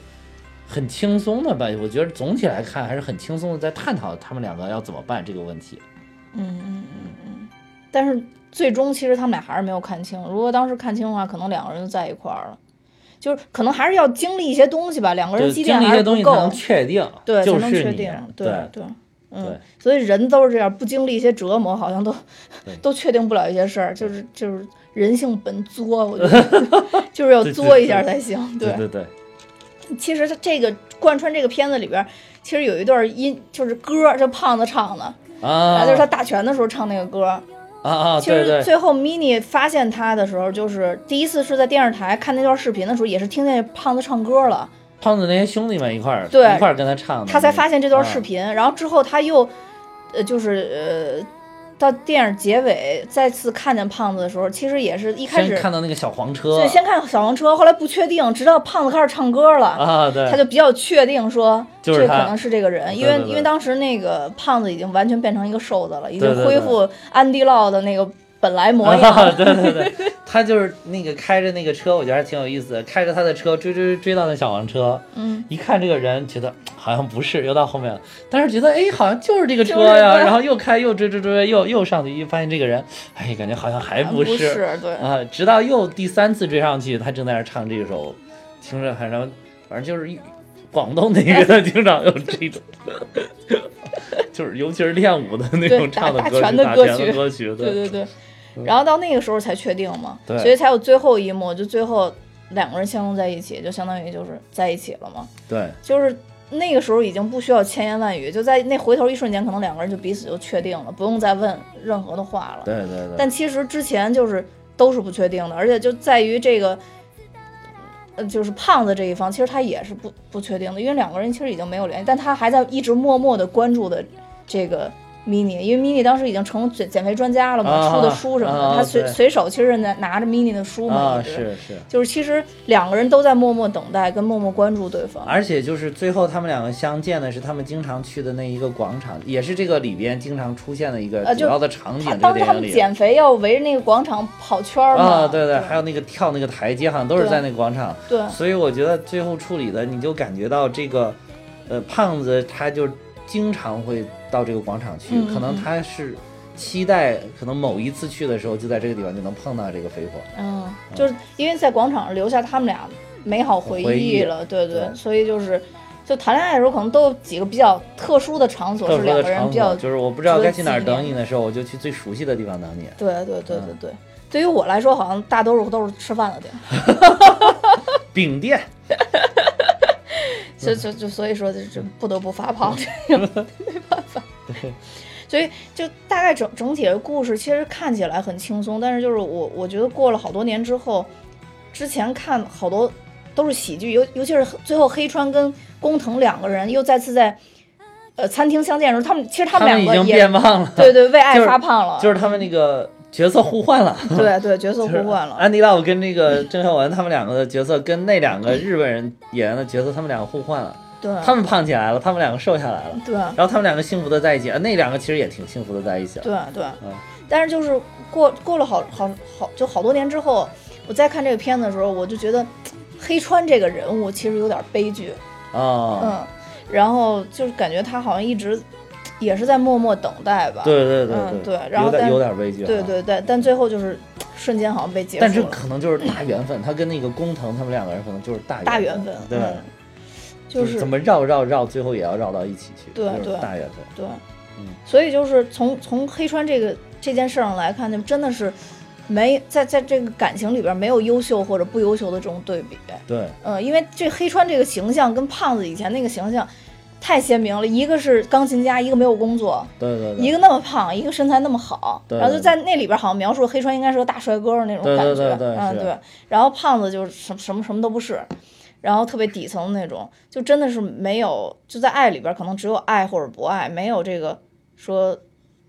很轻松的吧，我觉得总体来看还是很轻松的，在探讨他们两个要怎么办这个问题。嗯嗯嗯嗯，但是最终其实他们俩还是没有看清。如果当时看清的话，可能两个人就在一块儿了。就是可能还是要经历一些东西吧，两个人积淀一些东西不够才能，确定，对，就才能确定，对对对。嗯，所以人都是这样，不经历一些折磨，好像都 [laughs] 都确定不了一些事儿，就是就是人性本作，我觉得。[laughs] 就是要作一下才行。对。对对，其实它这个贯穿这个片子里边儿，其实有一段音就是歌儿，就胖子唱的，啊，就是他打拳的时候唱那个歌。儿。啊啊，其实最后 mini 发现他的时候，就是第一次是在电视台看那段视频的时候，也是听见胖子唱歌了，胖子那些兄弟们一块儿对。一块儿跟他唱的，他才发现这段视啊。频。然后之后他又，呃，就是呃，到电影结尾再次看见胖子的时候，其实也是一开始看到那个小黄车对，先看小黄车，后来不确定，直到胖子开始唱歌了。啊，对，他就比较确定说，就是这可能是这个人，因为因为当时那个胖子已经完全变成一个瘦子了，已经恢复安迪洛的那个本来模样。[laughs] 啊，对对对，他就是那个开着那个车，我觉得还挺有意思的，开着他的车追追追到那小黄车，嗯，一看这个人，觉得 [tsk] 好像不是，又到后面了，但是觉得哎，好像就是这个车就是呀，然后又开又追追追，又又上去，一发现这个人，哎，感觉好像还不是，对，啊，直到又第三次追上去，他正在那儿唱这首，听着反正反正就是一广东那边的经常有这种，[laughs] 就是尤其是练武的那种唱的歌曲，打拳的歌曲，对对对。然后到那个时候才确定嘛，对所以才有最后一幕，就最后两个人相拥在一起，就相当于就是在一起了嘛。对就是那个时候已经不需要千言万语，就在那回头一瞬间，可能两个人就彼此就确定了，不用再问任何的话了。对对对，但其实之前就是都是不确定的，而且就在于这个，呃，就是胖子这一方，其实他也是不不确定的，因为两个人其实已经没有联系，但他还在一直默默的关注的这个 mini，因为 mini 当时已经成减减肥专家了嘛，啊出的书什么的，啊他随随手其实拿拿着 mini 的书嘛。是是。就是其实两个人都在默默等待，跟默默关注对方。而且就是最后他们两个相见的是他们经常去的那一个广场，也是这个里边经常出现的一个主要的场景。当时他们减肥要围着那个广场跑圈儿嘛，啊，对对，还有那个跳那个台阶，好像都是在那个广场。对所以我觉得最后处理的，你就感觉到这个，呃，胖子他就经常会到这个广场去，可能他是期待，可能某一次去的时候就在这个地方就能碰到这个肥火。嗯，就是因为在广场上留下他们俩美好回回忆忆了，对对，对。所以就是就谈恋爱的时候，可能都有几个比较特殊的场所，是两个人比较，就是我不知道该去哪儿等你的时候，我就去最熟悉的地方等你。对对对对嗯对。对于我来说，好像大多数都是吃饭的地儿，[laughs] [laughs] 饼店，[laughs] 就就就所以说，这这不得不发胖，这个 [laughs] 没办法。对 [laughs] 所以就大概整整体的故事，其实看起来很轻松，但是就是我我觉得过了好多年之后，之前看好多都是喜剧，尤尤其是最后黑川跟工藤两个人又再次在呃餐厅相见的时候，他们其实他们两个也变胖了，对对为爱发胖了，就是他们那个角色互换了。[laughs] 对对角色互换了，安迪·拉，我跟那个郑秀文他们两个的角色跟那两个日本人演员的角色，他们两个互换了。对他们胖起来了，他们两个瘦下来了，对然后他们两个幸福的在一起。呃那两个其实也挺幸福的在一起了。对对嗯，但是就是过过了好好好就好多年之后，我再看这个片子的时候，我就觉得黑川这个人物其实有点悲剧，啊，嗯，然后就是感觉他好像一直也是在默默等待吧，对对对嗯对然后有点但有点危机。对。对对，但最后就是瞬间好像被结束了，但这可能就是大缘分，他跟那个工藤他们两个人可能就是大大缘缘分，对？嗯就是怎么绕绕绕，最后也要绕到一起去，对就是对大缘分。对，嗯所以就是从从黑川这个这件事上来看，就真的是没在在这个感情里边没有优秀或者不优秀的这种对比。对，嗯，因为这黑川这个形象跟胖子以前那个形象太鲜明了，一个是钢琴家，一个没有工作，对对对，一个那么胖，一个身材那么好，对然后就在那里边好像描述黑川应该是个大帅哥那种感觉，对对对嗯对，然后胖子就是什什么什么都不是，然后特别底层的那种，就真的是没有就在爱里边可能只有爱或者不爱，没有这个说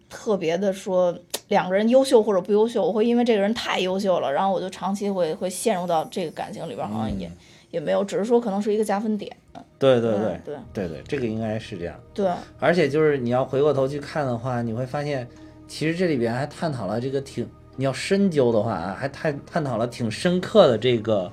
特别的说两个人优秀或者不优秀，我会因为这个人太优秀了，然后我就长期会会陷入到这个感情里边，好像也、也没有，只是说可能是一个加分点，对对嗯对对对对，这个应该是这样。对而且就是你要回过头去看的话，你会发现，其实这里边还探讨了这个挺，你要深究的话啊，还探探讨了挺深刻的这个，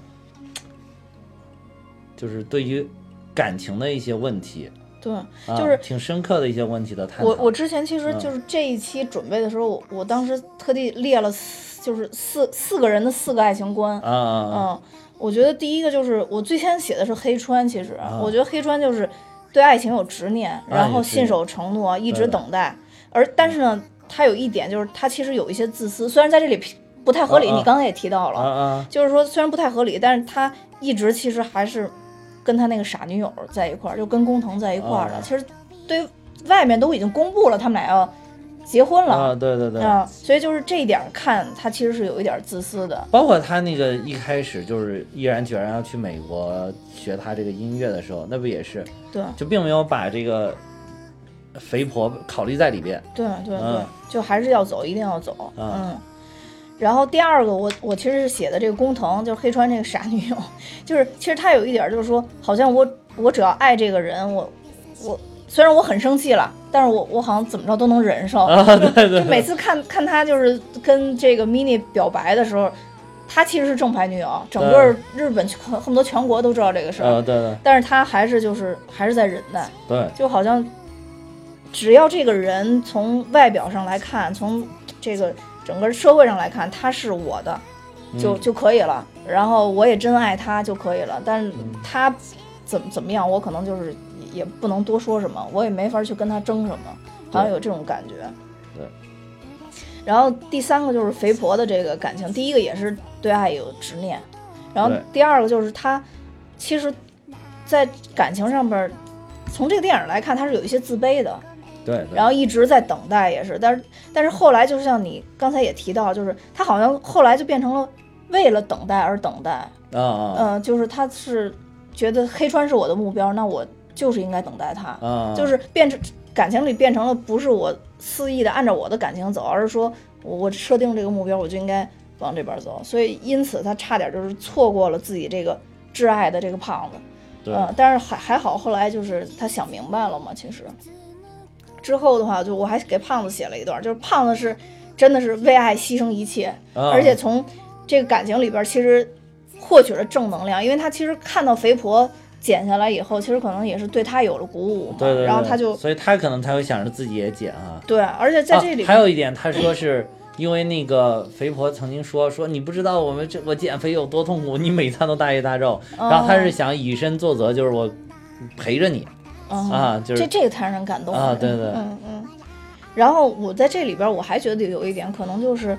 就是对于感情的一些问题，对，啊、就是挺深刻的一些问题的探讨。我我之前其实嗯就是这一期准备的时候，我我当时特地列了四，就是四四个人的四个爱情观。啊啊啊，嗯，我觉得第一个就是我最先写的是黑川，其实、啊我觉得黑川就是对爱情有执念，然后信守承诺，一直等待。而但是呢，他有一点就是他其实有一些自私，虽然在这里不太合理，你刚才也提到了，就是说虽然不太合理，但是他一直其实还是跟他那个傻女友在一块儿，就跟工藤在一块儿的。啊其实对外面都已经公布了，他们俩要结婚了啊，对对对，啊所以就是这一点看，他其实是有一点自私的。包括他那个一开始就是毅然决然要去美国学他这个音乐的时候，那不也是对就并没有把这个肥婆考虑在里边。对对对，嗯就还是要走，一定要走。啊嗯。然后第二个，我我其实是写的这个工藤，就是黑川这个傻女友，[laughs] 就是其实他有一点儿就是说，好像我我只要爱这个人，我我虽然我很生气了，但是我我好像怎么着都能忍受。啊，对对就每次看看他就是跟这个 mini 表白的时候，他其实是正牌女友，整个日本全恨不得全国都知道这个事儿，呃，对对。但是他还是就是还是在忍耐，对，就好像只要这个人从外表上来看，从这个整个社会上来看，他是我的就嗯。就可以了，然后我也真爱他就可以了，但是嗯。他怎么怎么样，我可能就是也也不能多说什么，我也没法去跟他争什么，好像有这种感觉。对。然后第三个就是肥婆的这个感情，第一个也是对爱有执念，然后第二个就是他其实，在感情上边儿，从这个电影来看，他是有一些自卑的，对对，然后一直在等待，也是，但是但是后来就像你刚才也提到，就是他好像后来就变成了为了等待而等待，啊啊嗯、就是他是觉得黑川是我的目标，那我就是应该等待他，啊，就是变成感情里变成了不是我肆意的按照我的感情走，而是说我我设定这个目标，我就应该往这边走，所以因此他差点就是错过了自己这个挚爱的这个胖子。对嗯，但是还还好，后来就是他想明白了嘛，其实。之后的话，就我还给胖子写了一段，就是胖子是真的是为爱牺牲一切，啊。而且从这个感情里边其实获取了正能量，因为他其实看到肥婆减下来以后，其实可能也是对他有了鼓舞嘛，对对对，然后他就所以他可能才会想着自己也减啊。对，而且在这里、啊、还有一点，他说是因为那个肥婆曾经说说你不知道我们这我减肥有多痛苦，你每餐都大鱼大肉，哦然后他是想以身作则，就是我陪着你嗯啊，就是这这个太让人感动了啊对对嗯嗯。然后我在这里边我还觉得有一点可能就是，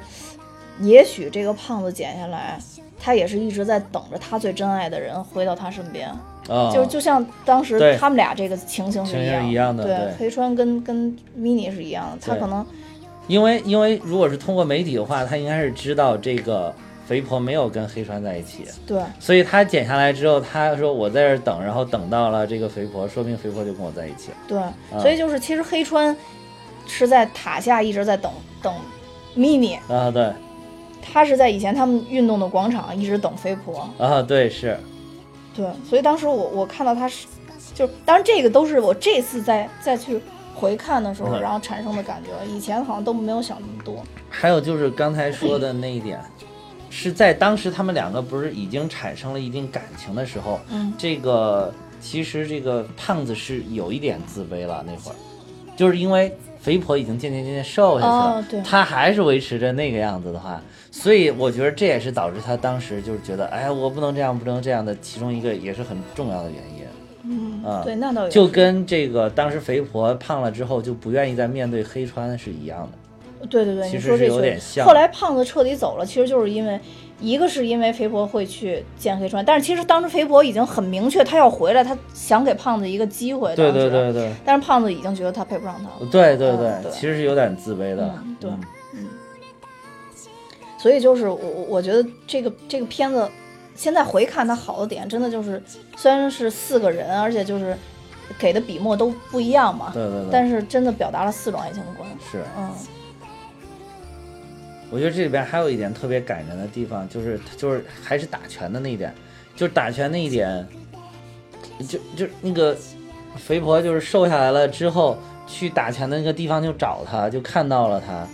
也许这个胖子减下来，他也是一直在等着他最真爱的人回到他身边。啊，就就像当时他们俩这个情形是一样的对，对。黑川跟跟 mini 是一样的，他可能因为因为如果是通过媒体的话，他应该是知道这个肥婆没有跟黑川在一起，对。所以他剪下来之后，他说我在这儿等，然后等到了这个肥婆，说明肥婆就跟我在一起了。对，所以就是其实黑川是在塔下一直在等等 mini，啊，对。他是在以前他们运动的广场一直等肥婆，啊，对是，对，所以当时我我看到他是，就当然这个都是我这次再再去回看的时候，嗯。然后产生的感觉，以前好像都没有想那么多。还有就是刚才说的那一点，是在当时他们两个不是已经产生了一定感情的时候，嗯，这个其实这个胖子是有一点自卑了那会儿，就是因为肥婆已经渐渐渐渐瘦下去了，哦对。他还是维持着那个样子的话，所以我觉得这也是导致他当时就是觉得，哎，我不能这样，不能这样的，其中一个也是很重要的原因。嗯，啊对，那倒也就跟这个当时肥婆胖了之后就不愿意再面对黑川是一样的。对对对，其实是有点像后来胖子彻底走了，其实就是因为一个是因为肥婆会去见黑川，但是其实当时肥婆已经很明确，她要回来，她想给胖子一个机会。对对对对但是胖子已经觉得他配不上他了。对对嗯对其实是有点自卑的嗯，对嗯所以就是我我我觉得这个这个片子，现在回看它好的点，真的就是虽然是四个人，而且就是给的笔墨都不一样嘛，对对对，但是真的表达了四种爱情观。是。嗯我觉得这里边还有一点特别感人的地方，就是就是还是打拳的那一点，就是打拳那一点，就就那个肥婆就是瘦下来了之后去打拳的那个地方就找他，就看到了他，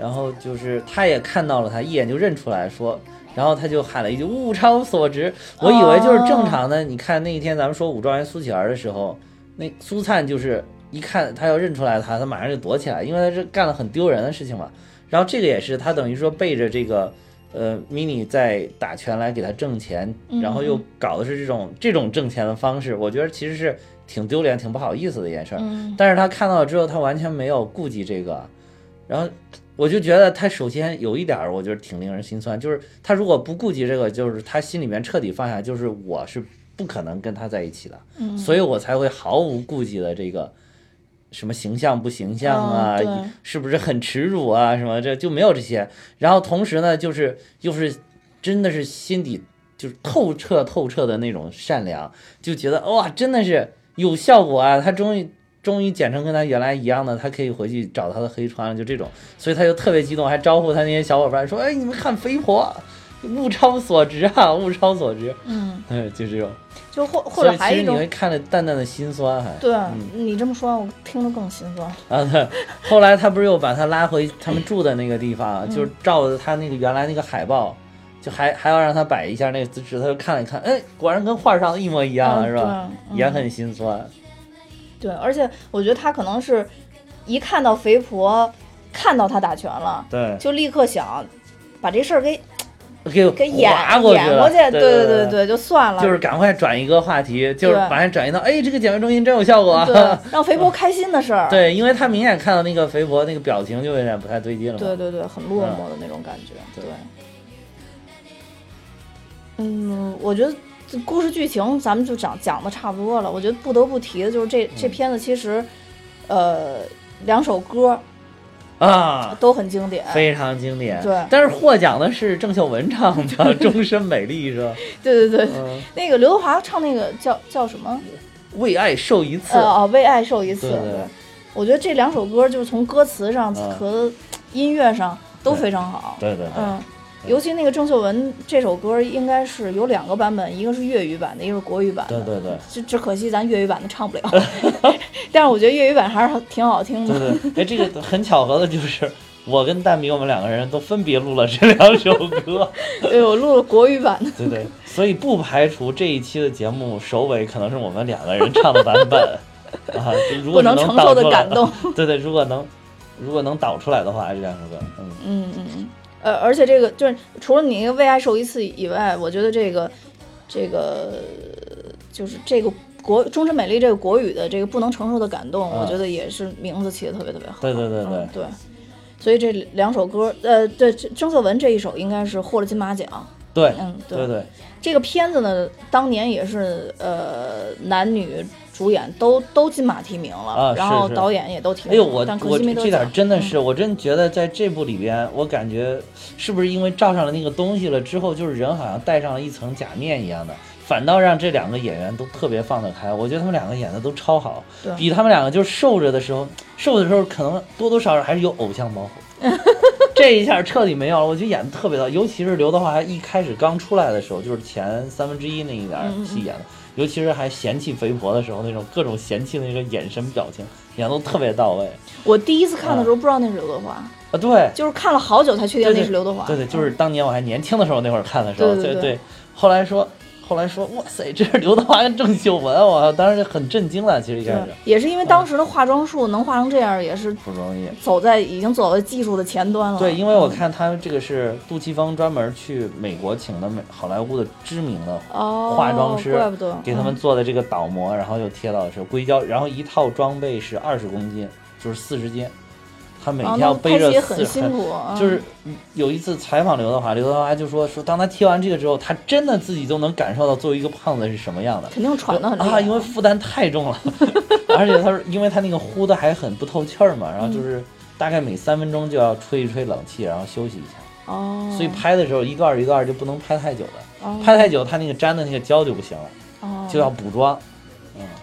然后就是他也看到了他，一眼就认出来说，然后他就喊了一句“物超所值”，我以为就是正常的。你看那一天咱们说武状元苏乞儿的时候，那苏灿就是一看他要认出来他，他马上就躲起来，因为他是干了很丢人的事情嘛。然后这个也是他等于说背着这个呃 mini 在打拳来给他挣钱，嗯然后又搞的是这种这种挣钱的方式，我觉得其实是挺丢脸、挺不好意思的一件事儿。嗯但是他看到了之后，他完全没有顾及这个，然后我就觉得他首先有一点儿，我觉得挺令人心酸，就是他如果不顾及这个，就是他心里面彻底放下，就是我是不可能跟他在一起的，嗯所以我才会毫无顾忌的这个。什么形象不形象啊？哦 [laughs] 是不是很耻辱啊？什么这就没有这些。然后同时呢，就是又是真的是心底就是透彻透彻的那种善良，就觉得哇，真的是有效果啊！他终于终于剪成跟他原来一样的，他可以回去找他的黑川了，就这种，所以他就特别激动，还招呼他那些小伙伴说：“哎，你们看肥婆，物超所值啊，物超所值。[laughs] 嗯，”哎，就这种，就或或者还有一种其实你会看着淡淡的心酸，还对、嗯你这么说，我听着更心酸。啊，对。后来他不是又把他拉回他们住的那个地方，嗯就是照着他那个原来那个海报。就还还要让他摆一下那个姿势，他就看了一看，哎，果然跟画上的一模一样了，嗯是吧？嗯也很心酸。对，而且我觉得他可能是一看到肥婆，看到他打拳了，对，就立刻想把这事儿给给给演过去了，演过去，对对对对，就算了，就是赶快转一个话题，就是把人转移到，哎，这个减肥中心真有效果啊。对，[laughs] 让肥婆开心的事儿。对，因为他明显看到那个肥婆那个表情就有点不太对劲了。对对对，很落寞的那种感觉。对对，嗯，我觉得这故事剧情咱们就讲讲的差不多了。我觉得不得不提的就是这这嗯片子其实，呃，两首歌啊，都很经典。非常经典。对但是获奖的是郑秀文唱的《[laughs] 终身美丽》，是吧？对对对，嗯，那个刘德华唱那个叫叫什么？为爱受一次呃。哦，为爱受一次。对对我觉得这两首歌就是从歌词上嗯和音乐上都非常好。对对对，嗯，对尤其那个郑秀文这首歌应该是有两个版本，一个是粤语版的，一个是国语版的。对对对。只只可惜咱粤语版的唱不了，[laughs] 但是我觉得粤语版还是挺好听的。对对，哎，这个很巧合的就是，我跟蛋比我们两个人都分别录了这两首歌。[laughs] 对，我录了国语版的。对对，所以不排除这一期的节目首尾可能是我们两个人唱的版本 [laughs] 啊。就如果不能承受的感动。对对，如果能如果能导出来的话，这两首歌，嗯，嗯嗯嗯，呃，而且这个就是除了你那个为爱受一次以外，我觉得这个这个就是这个国终身美丽这个国语的这个不能承受的感动，嗯我觉得也是名字起的特别特别好。对对对对嗯对。所以这两首歌，呃，对，这郑秀文这一首应该是获了金马奖。对嗯，对对，这个片子呢，当年也是呃男女主演都都金马提名了，然后导演也都提名了，哎呦，我我这点真的是，嗯我真觉得在这部里边，我感觉是不是因为罩上了那个东西了之后，就是人好像戴上了一层假面一样的，反倒让这两个演员都特别放得开。我觉得他们两个演的都超好，比他们两个就是瘦着的时候，瘦的时候可能多多少少还是有偶像包袱。[laughs] 这一下彻底没有了，我觉得演的特别的，尤其是刘德华一开始刚出来的时候，就是前三分之一那一点戏演的，尤其是还嫌弃肥婆的时候，那种各种嫌弃的那个眼神表情，演得都特别到位。我第一次看的时候不知道那是刘德华，啊，对，就是看了好久才确定那是刘德华。对对，就是当年我还年轻的时候那会儿看的时候，对对后来说，后来说，哇塞，这是刘德华跟郑秀文，我当时很震惊了。其实一开始，也是因为当时的化妆术能化成这样，也是不容易。走在已经走在技术的前端了。对，因为我嗯看他这个是杜琪峰专门去美国请的美好莱坞的知名的哦，化妆师怪不得给他们嗯做的这个倒模，然后又贴到是硅胶，然后一套装备是二十公斤，就是四十斤，他每天要背着很四辛苦，啊就是有一次采访刘德华，刘德华就说说，当他贴完这个之后，他真的自己都能感受到作为一个胖子是什么样的。肯定喘的很啊，因为负担太重了，[laughs] 而且他说，因为他那个呼的还很不透气儿嘛，然后嗯就是大概每三分钟就要吹一吹冷气，然后休息一下，哦，所以拍的时候一段儿一段儿就不能拍太久了，哦拍太久他那个粘的那个胶就不行了，哦就要补妆。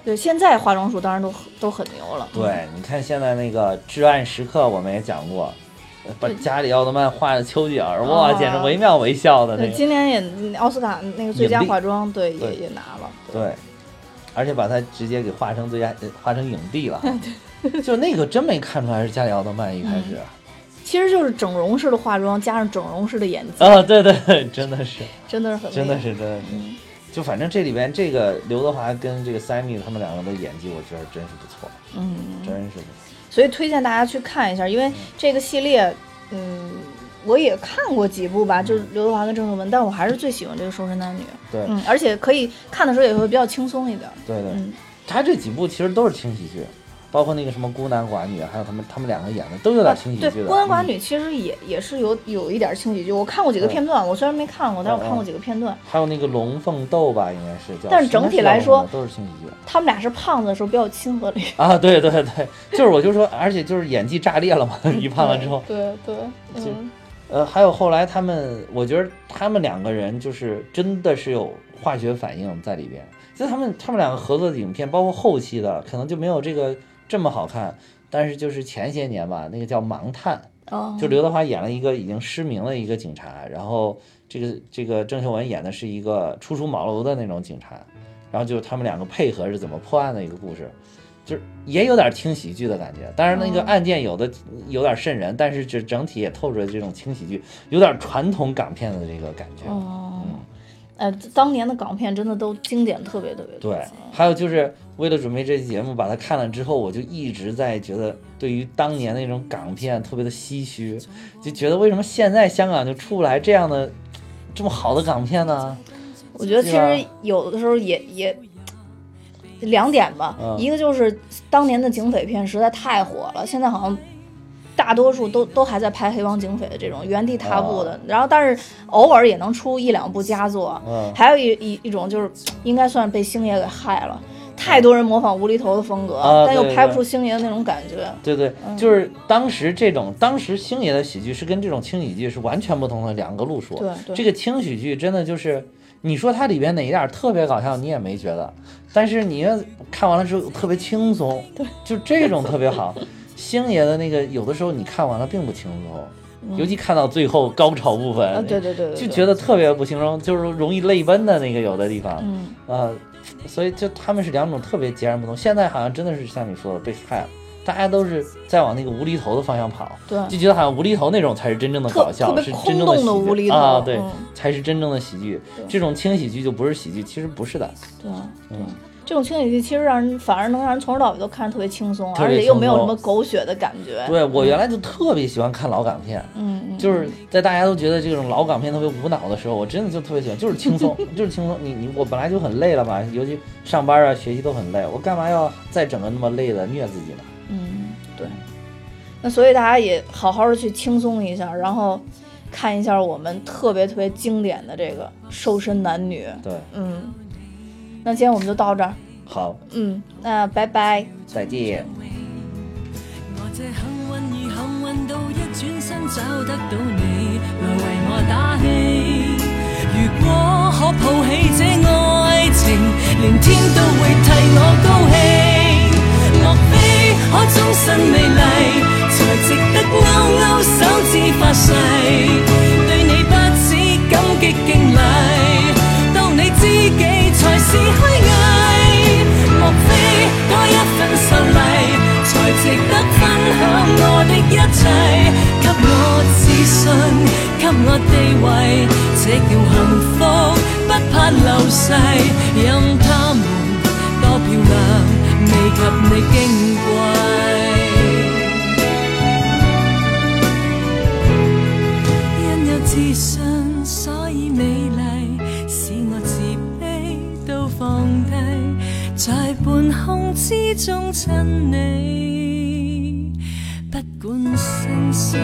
对现在化妆术当然都很都很牛了，对，你看现在那个《至暗时刻》，我们也讲过，呃把加里奥特曼画的丘吉尔，哇，啊。简直惟妙惟肖的那。今年也奥斯卡那个最佳化妆，对，也也拿了，对，而且把它直接给画成最佳，呃画成影帝了。[laughs] [laughs] 就那个真没看出来是加里奥特曼一开始。其实就是整容式的化妆加上整容式的演技，啊，对对对，真的是，真的是很真的是，真的是。就反正这里边这个刘德华跟这个 Sammy 他们两个的演技，我觉得真是不错，嗯，真是不错。所以推荐大家去看一下，因为这个系列，嗯，我也看过几部吧，就是刘德华跟郑秀文，但我还是最喜欢这个《瘦身男女》，对。嗯，而且可以看的时候也会比较轻松一点，对对，嗯，他这几部其实都是轻喜剧，包括那个什么孤男寡女，还有他们他们两个演的都有点轻喜对，剧对。《孤男寡嗯女》其实也也是有有一点轻喜剧，我看过几个片段，我虽然没看过，但是我看过几个片段。还有那个龙凤斗吧，应该是叫。但是整体来说都是轻喜剧他们俩是胖子的时候比较亲和力，啊，对对对，就是我就说，而且就是演技炸裂了嘛，[laughs] 一胖了之后，对对，就嗯，呃，还有后来他们，我觉得他们两个人就是真的是有化学反应在里边。就他们他们两个合作的影片，包括后期的，可能就没有这个这么好看。但是就是前些年吧，那个叫《盲探》，哦，就刘德华演了一个已经失明的一个警察，然后这个这个郑秀文演的是一个初出茅庐的那种警察，然后就是他们两个配合是怎么破案的一个故事，就是也有点轻喜剧的感觉。当然那个哦案件有的有点瘆人，但是这整体也透着这种轻喜剧，有点传统港片的这个感觉。哦，呃，当年的港片真的都经典特别特别多。对，还有就是为了准备这期节目，把它看了之后，我就一直在觉得，对于当年那种港片特别的唏嘘，就觉得为什么现在香港就出不来这样的这么好的港片呢？我觉得其实有的时候也也两点吧，嗯一个就是当年的警匪片实在太火了，现在好像大多数都都还在拍黑帮警匪的这种原地踏步的，哦然后但是偶尔也能出一两部佳作。嗯，还有一一一种就是应该算被星爷给害了，太多人模仿无厘头的风格，啊但又拍不出星爷的那种感觉。对对，嗯就是当时这种，当时星爷的喜剧是跟这种轻喜剧是完全不同的两个路数。对对这个轻喜剧真的就是，你说它里边哪一点特别搞笑，你也没觉得，但是你要看完了之后特别轻松，对，就这种特别好。星爷的那个有的时候你看完了并不轻松，尤其看到最后高潮部分，啊，对对对对，就觉得特别不轻松，就是容易泪奔的那个有的地方，嗯，呃，所以就他们是两种特别截然不同。现在好像真的是像你说的被害了，大家都是在往那个无厘头的方向跑，对，就觉得好像无厘头那种才是真正的搞笑，是真正喜剧。的无厘头啊，对，嗯。才是真正的喜剧。这种轻喜剧就不是喜剧，其实不是的，对对。嗯，这种轻喜剧其实让人反而能让人从头到尾都看着特别轻松，而且又没有什么狗血的感觉。对我原来就特别喜欢看老港片。嗯嗯，就是在大家都觉得这种老港片特别无脑的时候，我真的就特别喜欢，就是轻松，[laughs] 就是轻松。你你我本来就很累了嘛，尤其上班啊、学习都很累，我干嘛要再整个那么累的虐自己呢？嗯对。那所以大家也好好的去轻松一下，然后看一下我们特别特别经典的这个《瘦身男女》。对，嗯，那今天我们就到这儿。好，嗯，那拜拜。再见。我這幸運而幸運到一轉身找得到你，來為我打氣。如果可抱起這愛情，連天都會替我高興。莫非可終身美麗，才值得勾勾手指發誓？對你不止感激敬禮，當你知己才是虛偽。莫非多一份秀麗，才值得分享我的一切？給我自信，給我地位，這叫幸福，不怕流逝。任他們多漂亮，未及你矜貴。因有自信，痛之中亲你，不管生死。